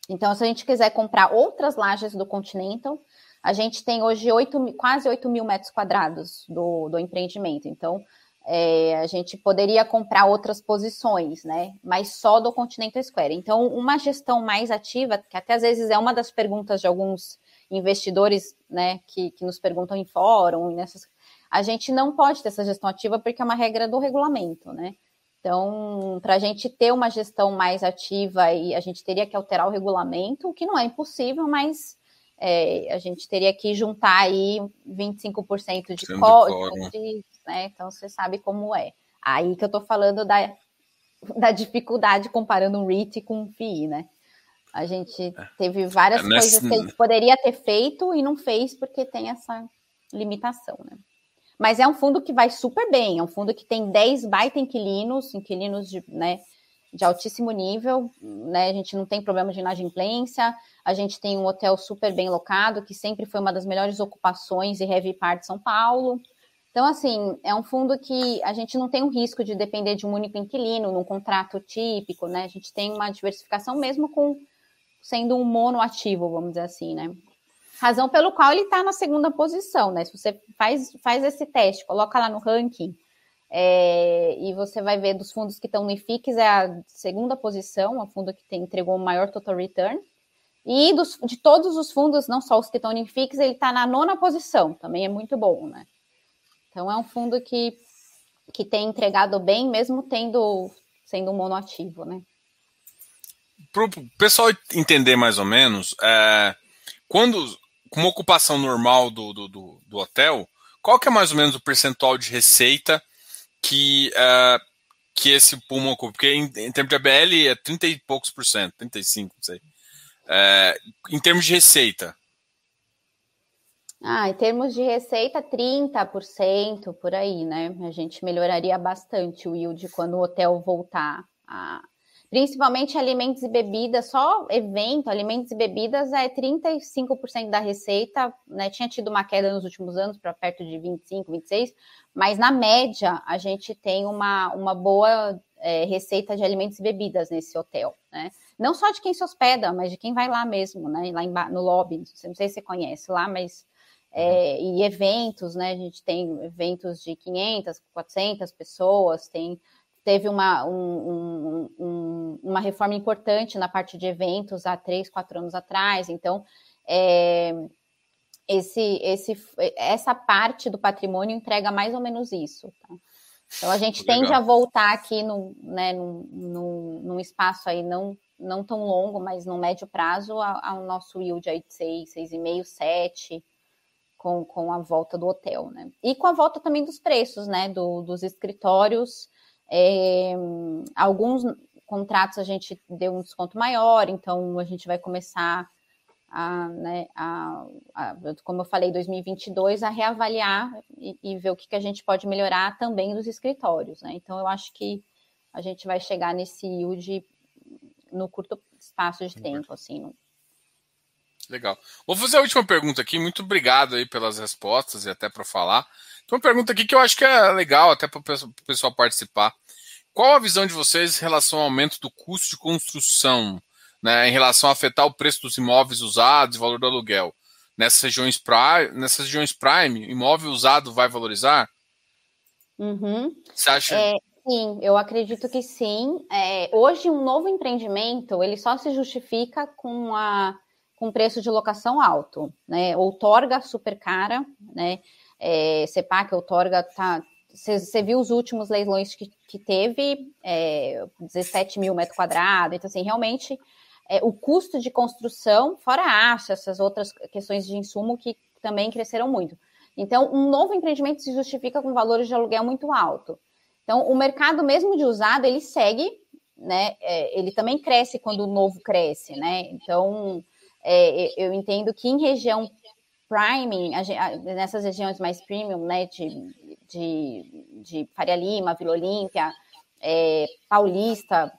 Então, se a gente quiser comprar outras lajes do Continental, a gente tem hoje 8, quase 8 mil metros quadrados do, do empreendimento. Então, é, a gente poderia comprar outras posições, né? Mas só do Continental Square. Então, uma gestão mais ativa, que até às vezes é uma das perguntas de alguns investidores, né, que, que nos perguntam em fórum, nessas, a gente não pode ter essa gestão ativa porque é uma regra do regulamento, né? Então, para a gente ter uma gestão mais ativa, e a gente teria que alterar o regulamento, o que não é impossível, mas é, a gente teria que juntar aí 25% de código, né? Então você sabe como é. Aí que eu tô falando da, da dificuldade comparando um REIT com um FII, né? A gente é. teve várias é, coisas que a gente poderia ter feito e não fez porque tem essa limitação, né? Mas é um fundo que vai super bem, é um fundo que tem 10 baita inquilinos, inquilinos de, né, de altíssimo nível, né? A gente não tem problema de inadimplência, a gente tem um hotel super bem locado, que sempre foi uma das melhores ocupações e heavy part de São Paulo. Então, assim, é um fundo que a gente não tem o risco de depender de um único inquilino num contrato típico, né? A gente tem uma diversificação mesmo com sendo um monoativo, vamos dizer assim, né? Razão pelo qual ele está na segunda posição, né? Se você faz, faz esse teste, coloca lá no ranking, é, e você vai ver dos fundos que estão no IFIX, é a segunda posição, é o fundo que tem, entregou o maior total return. E dos, de todos os fundos, não só os que estão no IFIX, ele está na nona posição, também é muito bom, né? Então é um fundo que, que tem entregado bem, mesmo tendo sendo um monoativo, né? Para o pessoal entender mais ou menos, é, quando uma ocupação normal do, do, do, do, hotel, qual que é mais ou menos o percentual de receita que, é, que esse pulmão ocupa? Porque em, em termos de ABL é 30 e poucos por cento, 35, não sei. É, em termos de receita, ah, em termos de receita, 30% por aí, né? A gente melhoraria bastante o yield quando o hotel voltar a. Principalmente alimentos e bebidas, só evento, alimentos e bebidas é 35% da receita, né? Tinha tido uma queda nos últimos anos para perto de 25, 26, mas na média a gente tem uma, uma boa é, receita de alimentos e bebidas nesse hotel, né? Não só de quem se hospeda, mas de quem vai lá mesmo, né? Lá no lobby, não sei se você conhece lá, mas é, e eventos, né? A gente tem eventos de 500, 400 pessoas, tem, teve uma, um, um, uma reforma importante na parte de eventos há três, quatro anos atrás, então é, esse, esse, essa parte do patrimônio entrega mais ou menos isso. Tá? Então a gente Legal. tende a voltar aqui no, né, num, num, num, espaço aí não, não tão longo, mas no médio prazo, ao nosso yield aí de 6, 6,5, 7 com, com a volta do hotel, né? E com a volta também dos preços, né? Do, dos escritórios. É, alguns contratos a gente deu um desconto maior, então a gente vai começar a, né, a, a como eu falei, 2022, a reavaliar e, e, ver o que, que a gente pode melhorar também dos escritórios, né? Então eu acho que a gente vai chegar nesse yield no curto espaço de tempo, assim, Legal. Vou fazer a última pergunta aqui. Muito obrigado aí pelas respostas e até para falar. Tem uma pergunta aqui que eu acho que é legal até para o pessoal participar. Qual a visão de vocês em relação ao aumento do custo de construção, né, em relação a afetar o preço dos imóveis usados e valor do aluguel? nessas regiões prime, nessas regiões prime, imóvel usado vai valorizar? Uhum. Você acha? É, sim, eu acredito que sim. É, hoje um novo empreendimento ele só se justifica com a com preço de locação alto, né? Outorga super cara, né? É, CEPAC, outorga, tá. Você viu os últimos leilões que, que teve, é, 17 mil metros quadrados, então assim, realmente é, o custo de construção, fora a acha, essas outras questões de insumo que também cresceram muito. Então, um novo empreendimento se justifica com valores de aluguel muito alto. Então, o mercado mesmo de usado, ele segue, né? É, ele também cresce quando o novo cresce, né? Então, é, eu entendo que em região priming, nessas regiões mais premium, né, de, de, de Faria Lima, Vila Olímpia, é, Paulista,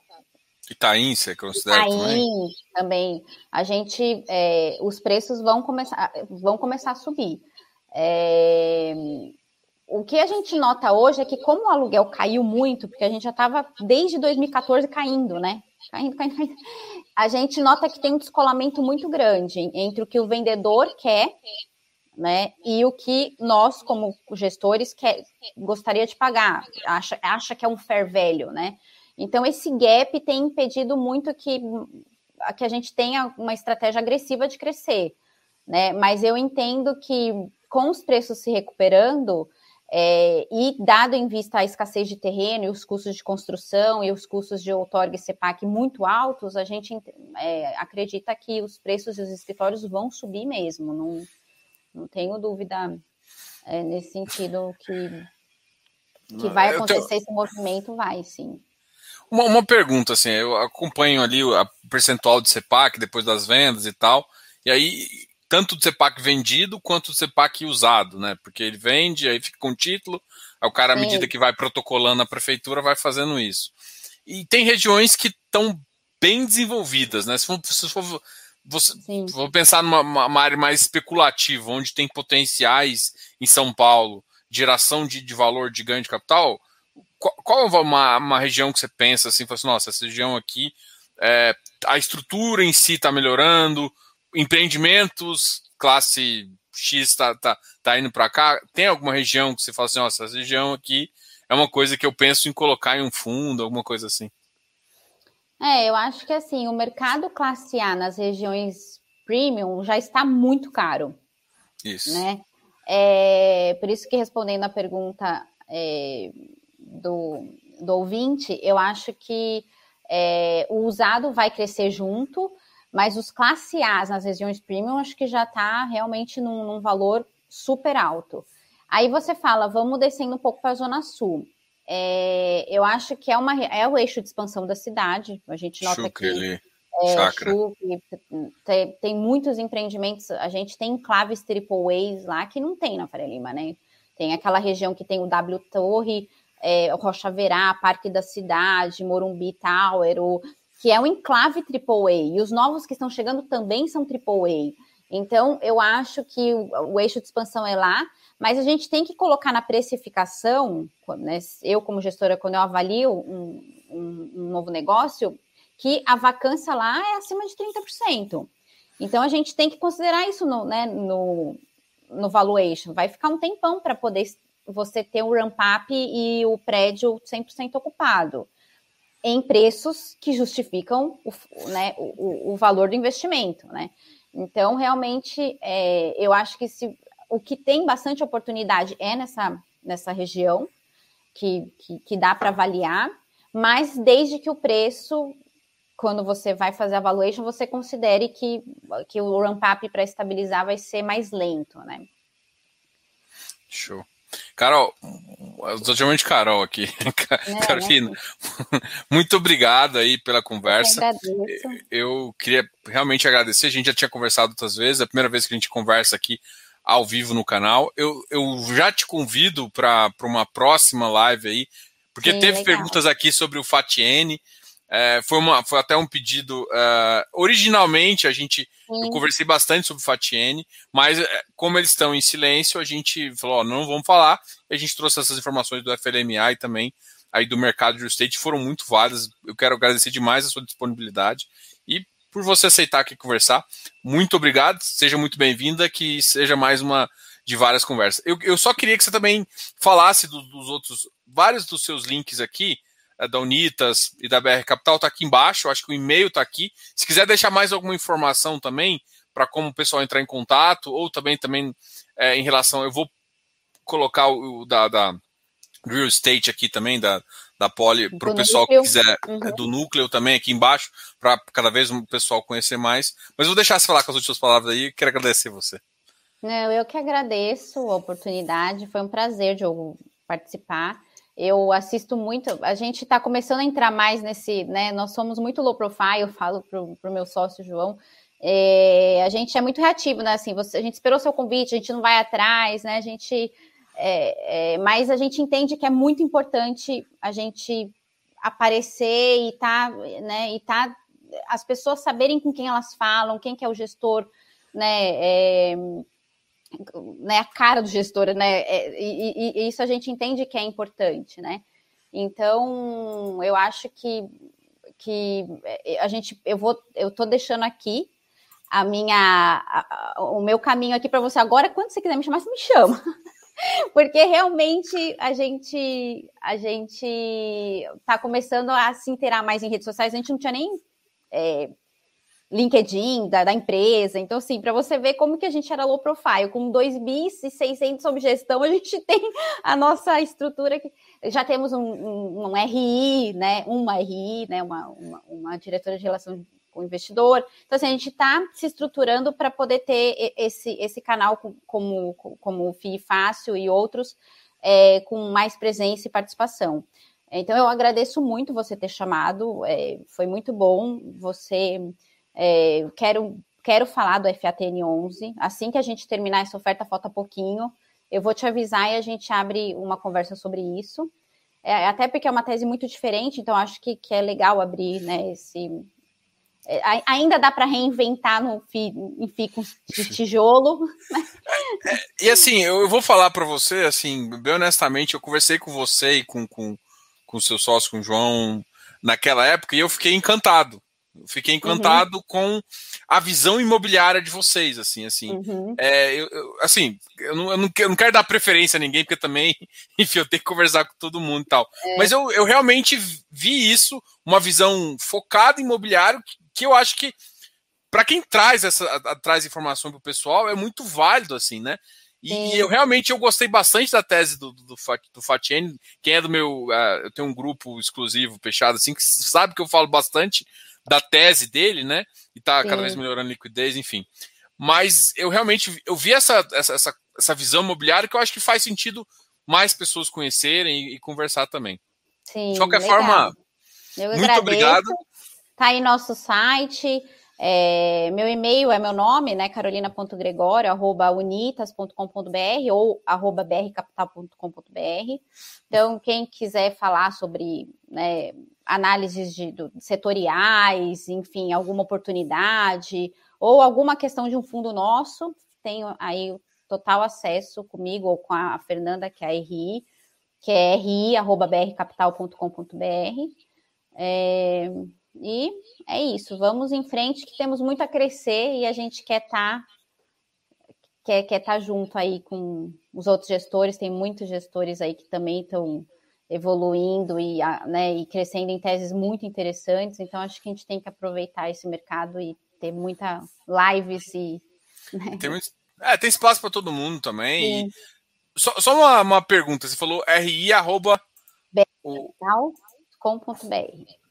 Itaim, você considera Itaim, também? também. A gente, é, os preços vão começar, vão começar a subir. É, o que a gente nota hoje é que como o aluguel caiu muito, porque a gente já estava desde 2014 caindo, né? Caindo, caindo, caindo a gente nota que tem um descolamento muito grande entre o que o vendedor quer, né, e o que nós, como gestores, quer, gostaria de pagar, acha, acha que é um fair value, né? Então, esse gap tem impedido muito que, que a gente tenha uma estratégia agressiva de crescer, né? Mas eu entendo que com os preços se recuperando, é, e dado em vista a escassez de terreno e os custos de construção e os custos de outorga e CEPAC muito altos, a gente é, acredita que os preços dos escritórios vão subir mesmo. Não, não tenho dúvida é, nesse sentido que, que vai acontecer tenho... esse movimento, vai sim. Uma, uma, pergunta, assim, eu acompanho ali o percentual de CEPAC depois das vendas e tal, e aí tanto do CEPAC vendido quanto do CEPAC usado, né? Porque ele vende, aí fica com título, aí o cara, à medida que vai protocolando a prefeitura, vai fazendo isso. E tem regiões que estão bem desenvolvidas, né? Se for, se for você, vou pensar numa uma área mais especulativa, onde tem potenciais em São Paulo, geração de, de valor de ganho de capital. Qual, qual é uma, uma região que você pensa assim, assim nossa, essa região aqui, é, a estrutura em si está melhorando, empreendimentos classe X está tá, tá indo para cá? Tem alguma região que você fala assim, nossa, essa região aqui é uma coisa que eu penso em colocar em um fundo, alguma coisa assim? É, eu acho que assim, o mercado classe A nas regiões premium já está muito caro. Isso. Né? É, por isso que respondendo a pergunta é, do, do ouvinte, eu acho que é, o usado vai crescer junto, mas os classe A nas regiões premium acho que já está realmente num, num, valor super alto. Aí você fala, vamos descendo um pouco para a Zona Sul. É, eu acho que é, uma, é o eixo de expansão da cidade. A gente nota Chucre, que é, Chucre, tem, tem, muitos empreendimentos. A gente tem enclaves triple A's lá que não tem na Faria Lima, né? Tem aquela região que tem o W Torre, é, Rocha Verá, Parque da Cidade, Morumbi Tower, o que é um enclave AAA, e os novos que estão chegando também são AAA. Então, eu acho que o, o, eixo de expansão é lá, mas a gente tem que colocar na precificação, né, eu como gestora, quando eu avalio um, um, um novo negócio, que a vacância lá é acima de 30%. Então, a gente tem que considerar isso no, né, no, no valuation. Vai ficar um tempão para poder você ter o ramp-up e o prédio 100% ocupado em preços que justificam o, né, o, o valor do investimento, né? Então, realmente, é, eu acho que se, o que tem bastante oportunidade é nessa, nessa região, que, que, que dá para avaliar, mas desde que o preço, quando você vai fazer a valuation, você considere que, que o ramp-up para estabilizar vai ser mais lento, né? Show. Carol, eu tô chamando de Carol aqui. (laughs) É, Carolina, né? muito obrigado aí pela conversa. Eu, eu queria realmente agradecer. A gente já tinha conversado outras vezes, é a primeira vez que a gente conversa aqui ao vivo no canal. Eu, eu já te convido para uma próxima live aí, porque Sim, teve legal. perguntas aqui sobre o Fatiene. É, foi, uma, foi até um pedido. Uh, originalmente, a gente. Sim. Eu conversei bastante sobre o Fatiene, mas é, como eles estão em silêncio, a gente falou: ó, não vamos falar. E a gente trouxe essas informações do FLMA e também aí do mercado de estate, foram muito válidas. Eu quero agradecer demais a sua disponibilidade. E por você aceitar aqui conversar. Muito obrigado, seja muito bem-vinda, que seja mais uma de várias conversas. Eu, eu só queria que você também falasse do, dos outros, vários dos seus links aqui, da Unitas e da BR Capital, está aqui embaixo, acho que o e-mail está aqui. Se quiser deixar mais alguma informação também, para como o pessoal entrar em contato, ou também, também é, em relação, eu vou colocar o, da, da real estate aqui também, da, da Poli, para o pessoal núcleo. que quiser, uhum. É, do núcleo também aqui embaixo, para cada vez o pessoal conhecer mais. Mas vou deixar você falar com as últimas palavras aí, quero agradecer você. Não, eu que agradeço a oportunidade, foi um prazer, Diogo, participar. Eu assisto muito, a gente está começando a entrar mais nesse, né? Nós somos muito low profile, eu falo para o meu sócio João. É, a gente é muito reativo, né? Assim, você, a gente esperou seu convite, a gente não vai atrás, né? A gente é, é, mas a gente entende que é muito importante a gente aparecer e tá, né, e tá as pessoas saberem com quem elas falam, quem que é o gestor, né, é, né a cara do gestor, né, é, e, e, isso a gente entende que é importante, né. Então, eu acho que que a gente, eu vou, eu tô deixando aqui a minha, a, o meu caminho aqui para você agora. Quando você quiser me chamar, você me chama. (laughs) Porque realmente a gente a gente está começando a se inteirar mais em redes sociais. A gente não tinha nem é, LinkedIn da, da, empresa. Então, assim, para você ver como que a gente era low profile, com 2 bis e 600 sob gestão, a gente (laughs) tem a nossa estrutura que já temos um, um, um RI, né? Uma RI, né? Uma, uma, uma diretora de relação com o investidor. Então, assim, a gente está se estruturando para poder ter esse, esse canal como, como o FII Fácil e outros é, com mais presença e participação. Então, eu agradeço muito você ter chamado, é, foi muito bom. Você, é, quero, quero falar do FATN 11. Assim que a gente terminar essa oferta, falta pouquinho. Eu vou te avisar e a gente abre uma conversa sobre isso. É, até porque é uma tese muito diferente, então acho que, que é legal abrir né, esse, é, ainda dá para reinventar no em ficos de tijolo. Né? E assim, eu vou falar para você, assim, bem honestamente, eu conversei com você e com, com, com o seu sócio, com o João, naquela época, e eu fiquei encantado. Fiquei uhum. encantado uhum. com a visão imobiliária de vocês, assim, assim. Uhum. É, eu, eu, assim, eu não, eu, não, eu não quero dar preferência a ninguém, porque também, (laughs) enfim, eu tenho que conversar com todo mundo e tal. É. Mas eu, eu realmente vi isso, uma visão focada em imobiliário, que eu acho que para quem traz essa traz informação para o pessoal é muito válido assim, né? E, eu realmente eu gostei bastante da tese do, do, do Fatien. Quem é do meu. Uh, eu tenho um grupo exclusivo, fechado, assim, que sabe que eu falo bastante da tese dele, né? E tá Sim. cada vez melhorando a liquidez, enfim. Mas eu realmente eu vi essa, essa, essa, essa visão imobiliária que eu acho que faz sentido mais pessoas conhecerem e, e conversar também. Sim, de qualquer legal. forma, eu muito agradeço. obrigado. Tá aí nosso site. É, meu e-mail é meu nome, né? carolina.gregório, arroba unitas.com.br ou arroba brcapital.com.br. Então, quem quiser falar sobre né, análises de, do, setoriais, enfim, alguma oportunidade ou alguma questão de um fundo nosso, tenho aí total acesso comigo ou com a Fernanda, que é a RI, que é ri.brcapital.com.br. É, e é isso, vamos em frente que temos muito a crescer e a gente quer estar tá, quer quer tá junto aí com os outros gestores, tem muitos gestores aí que também estão evoluindo e, né, e crescendo em teses muito interessantes, então acho que a gente tem que aproveitar esse mercado e ter muita lives e né? tem, muito, é, tem espaço para todo mundo também. Só, só uma, uma, pergunta, você falou RI arroba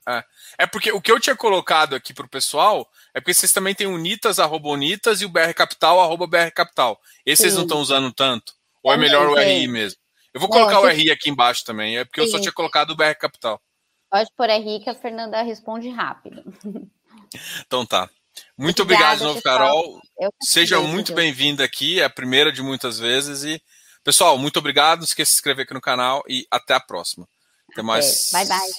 é. é porque o que eu tinha colocado aqui para o pessoal é porque vocês também têm o Nitas, arroba Unitas, e o BR Capital, arroba BR Capital. Esse vocês não estão usando tanto? Ou é melhor o RI mesmo? Eu vou colocar não, o RI aqui embaixo também, é porque eu só tinha colocado o BR Capital. Pode pôr RI que a Fernanda responde rápido. Então tá. Muito Obrigada, obrigado de novo, Carol. Seja muito bem-vinda aqui, é a primeira de muitas vezes. E, pessoal, muito obrigado. Não esqueça de se inscrever aqui no canal e até a próxima. Até mais. Bye, bye.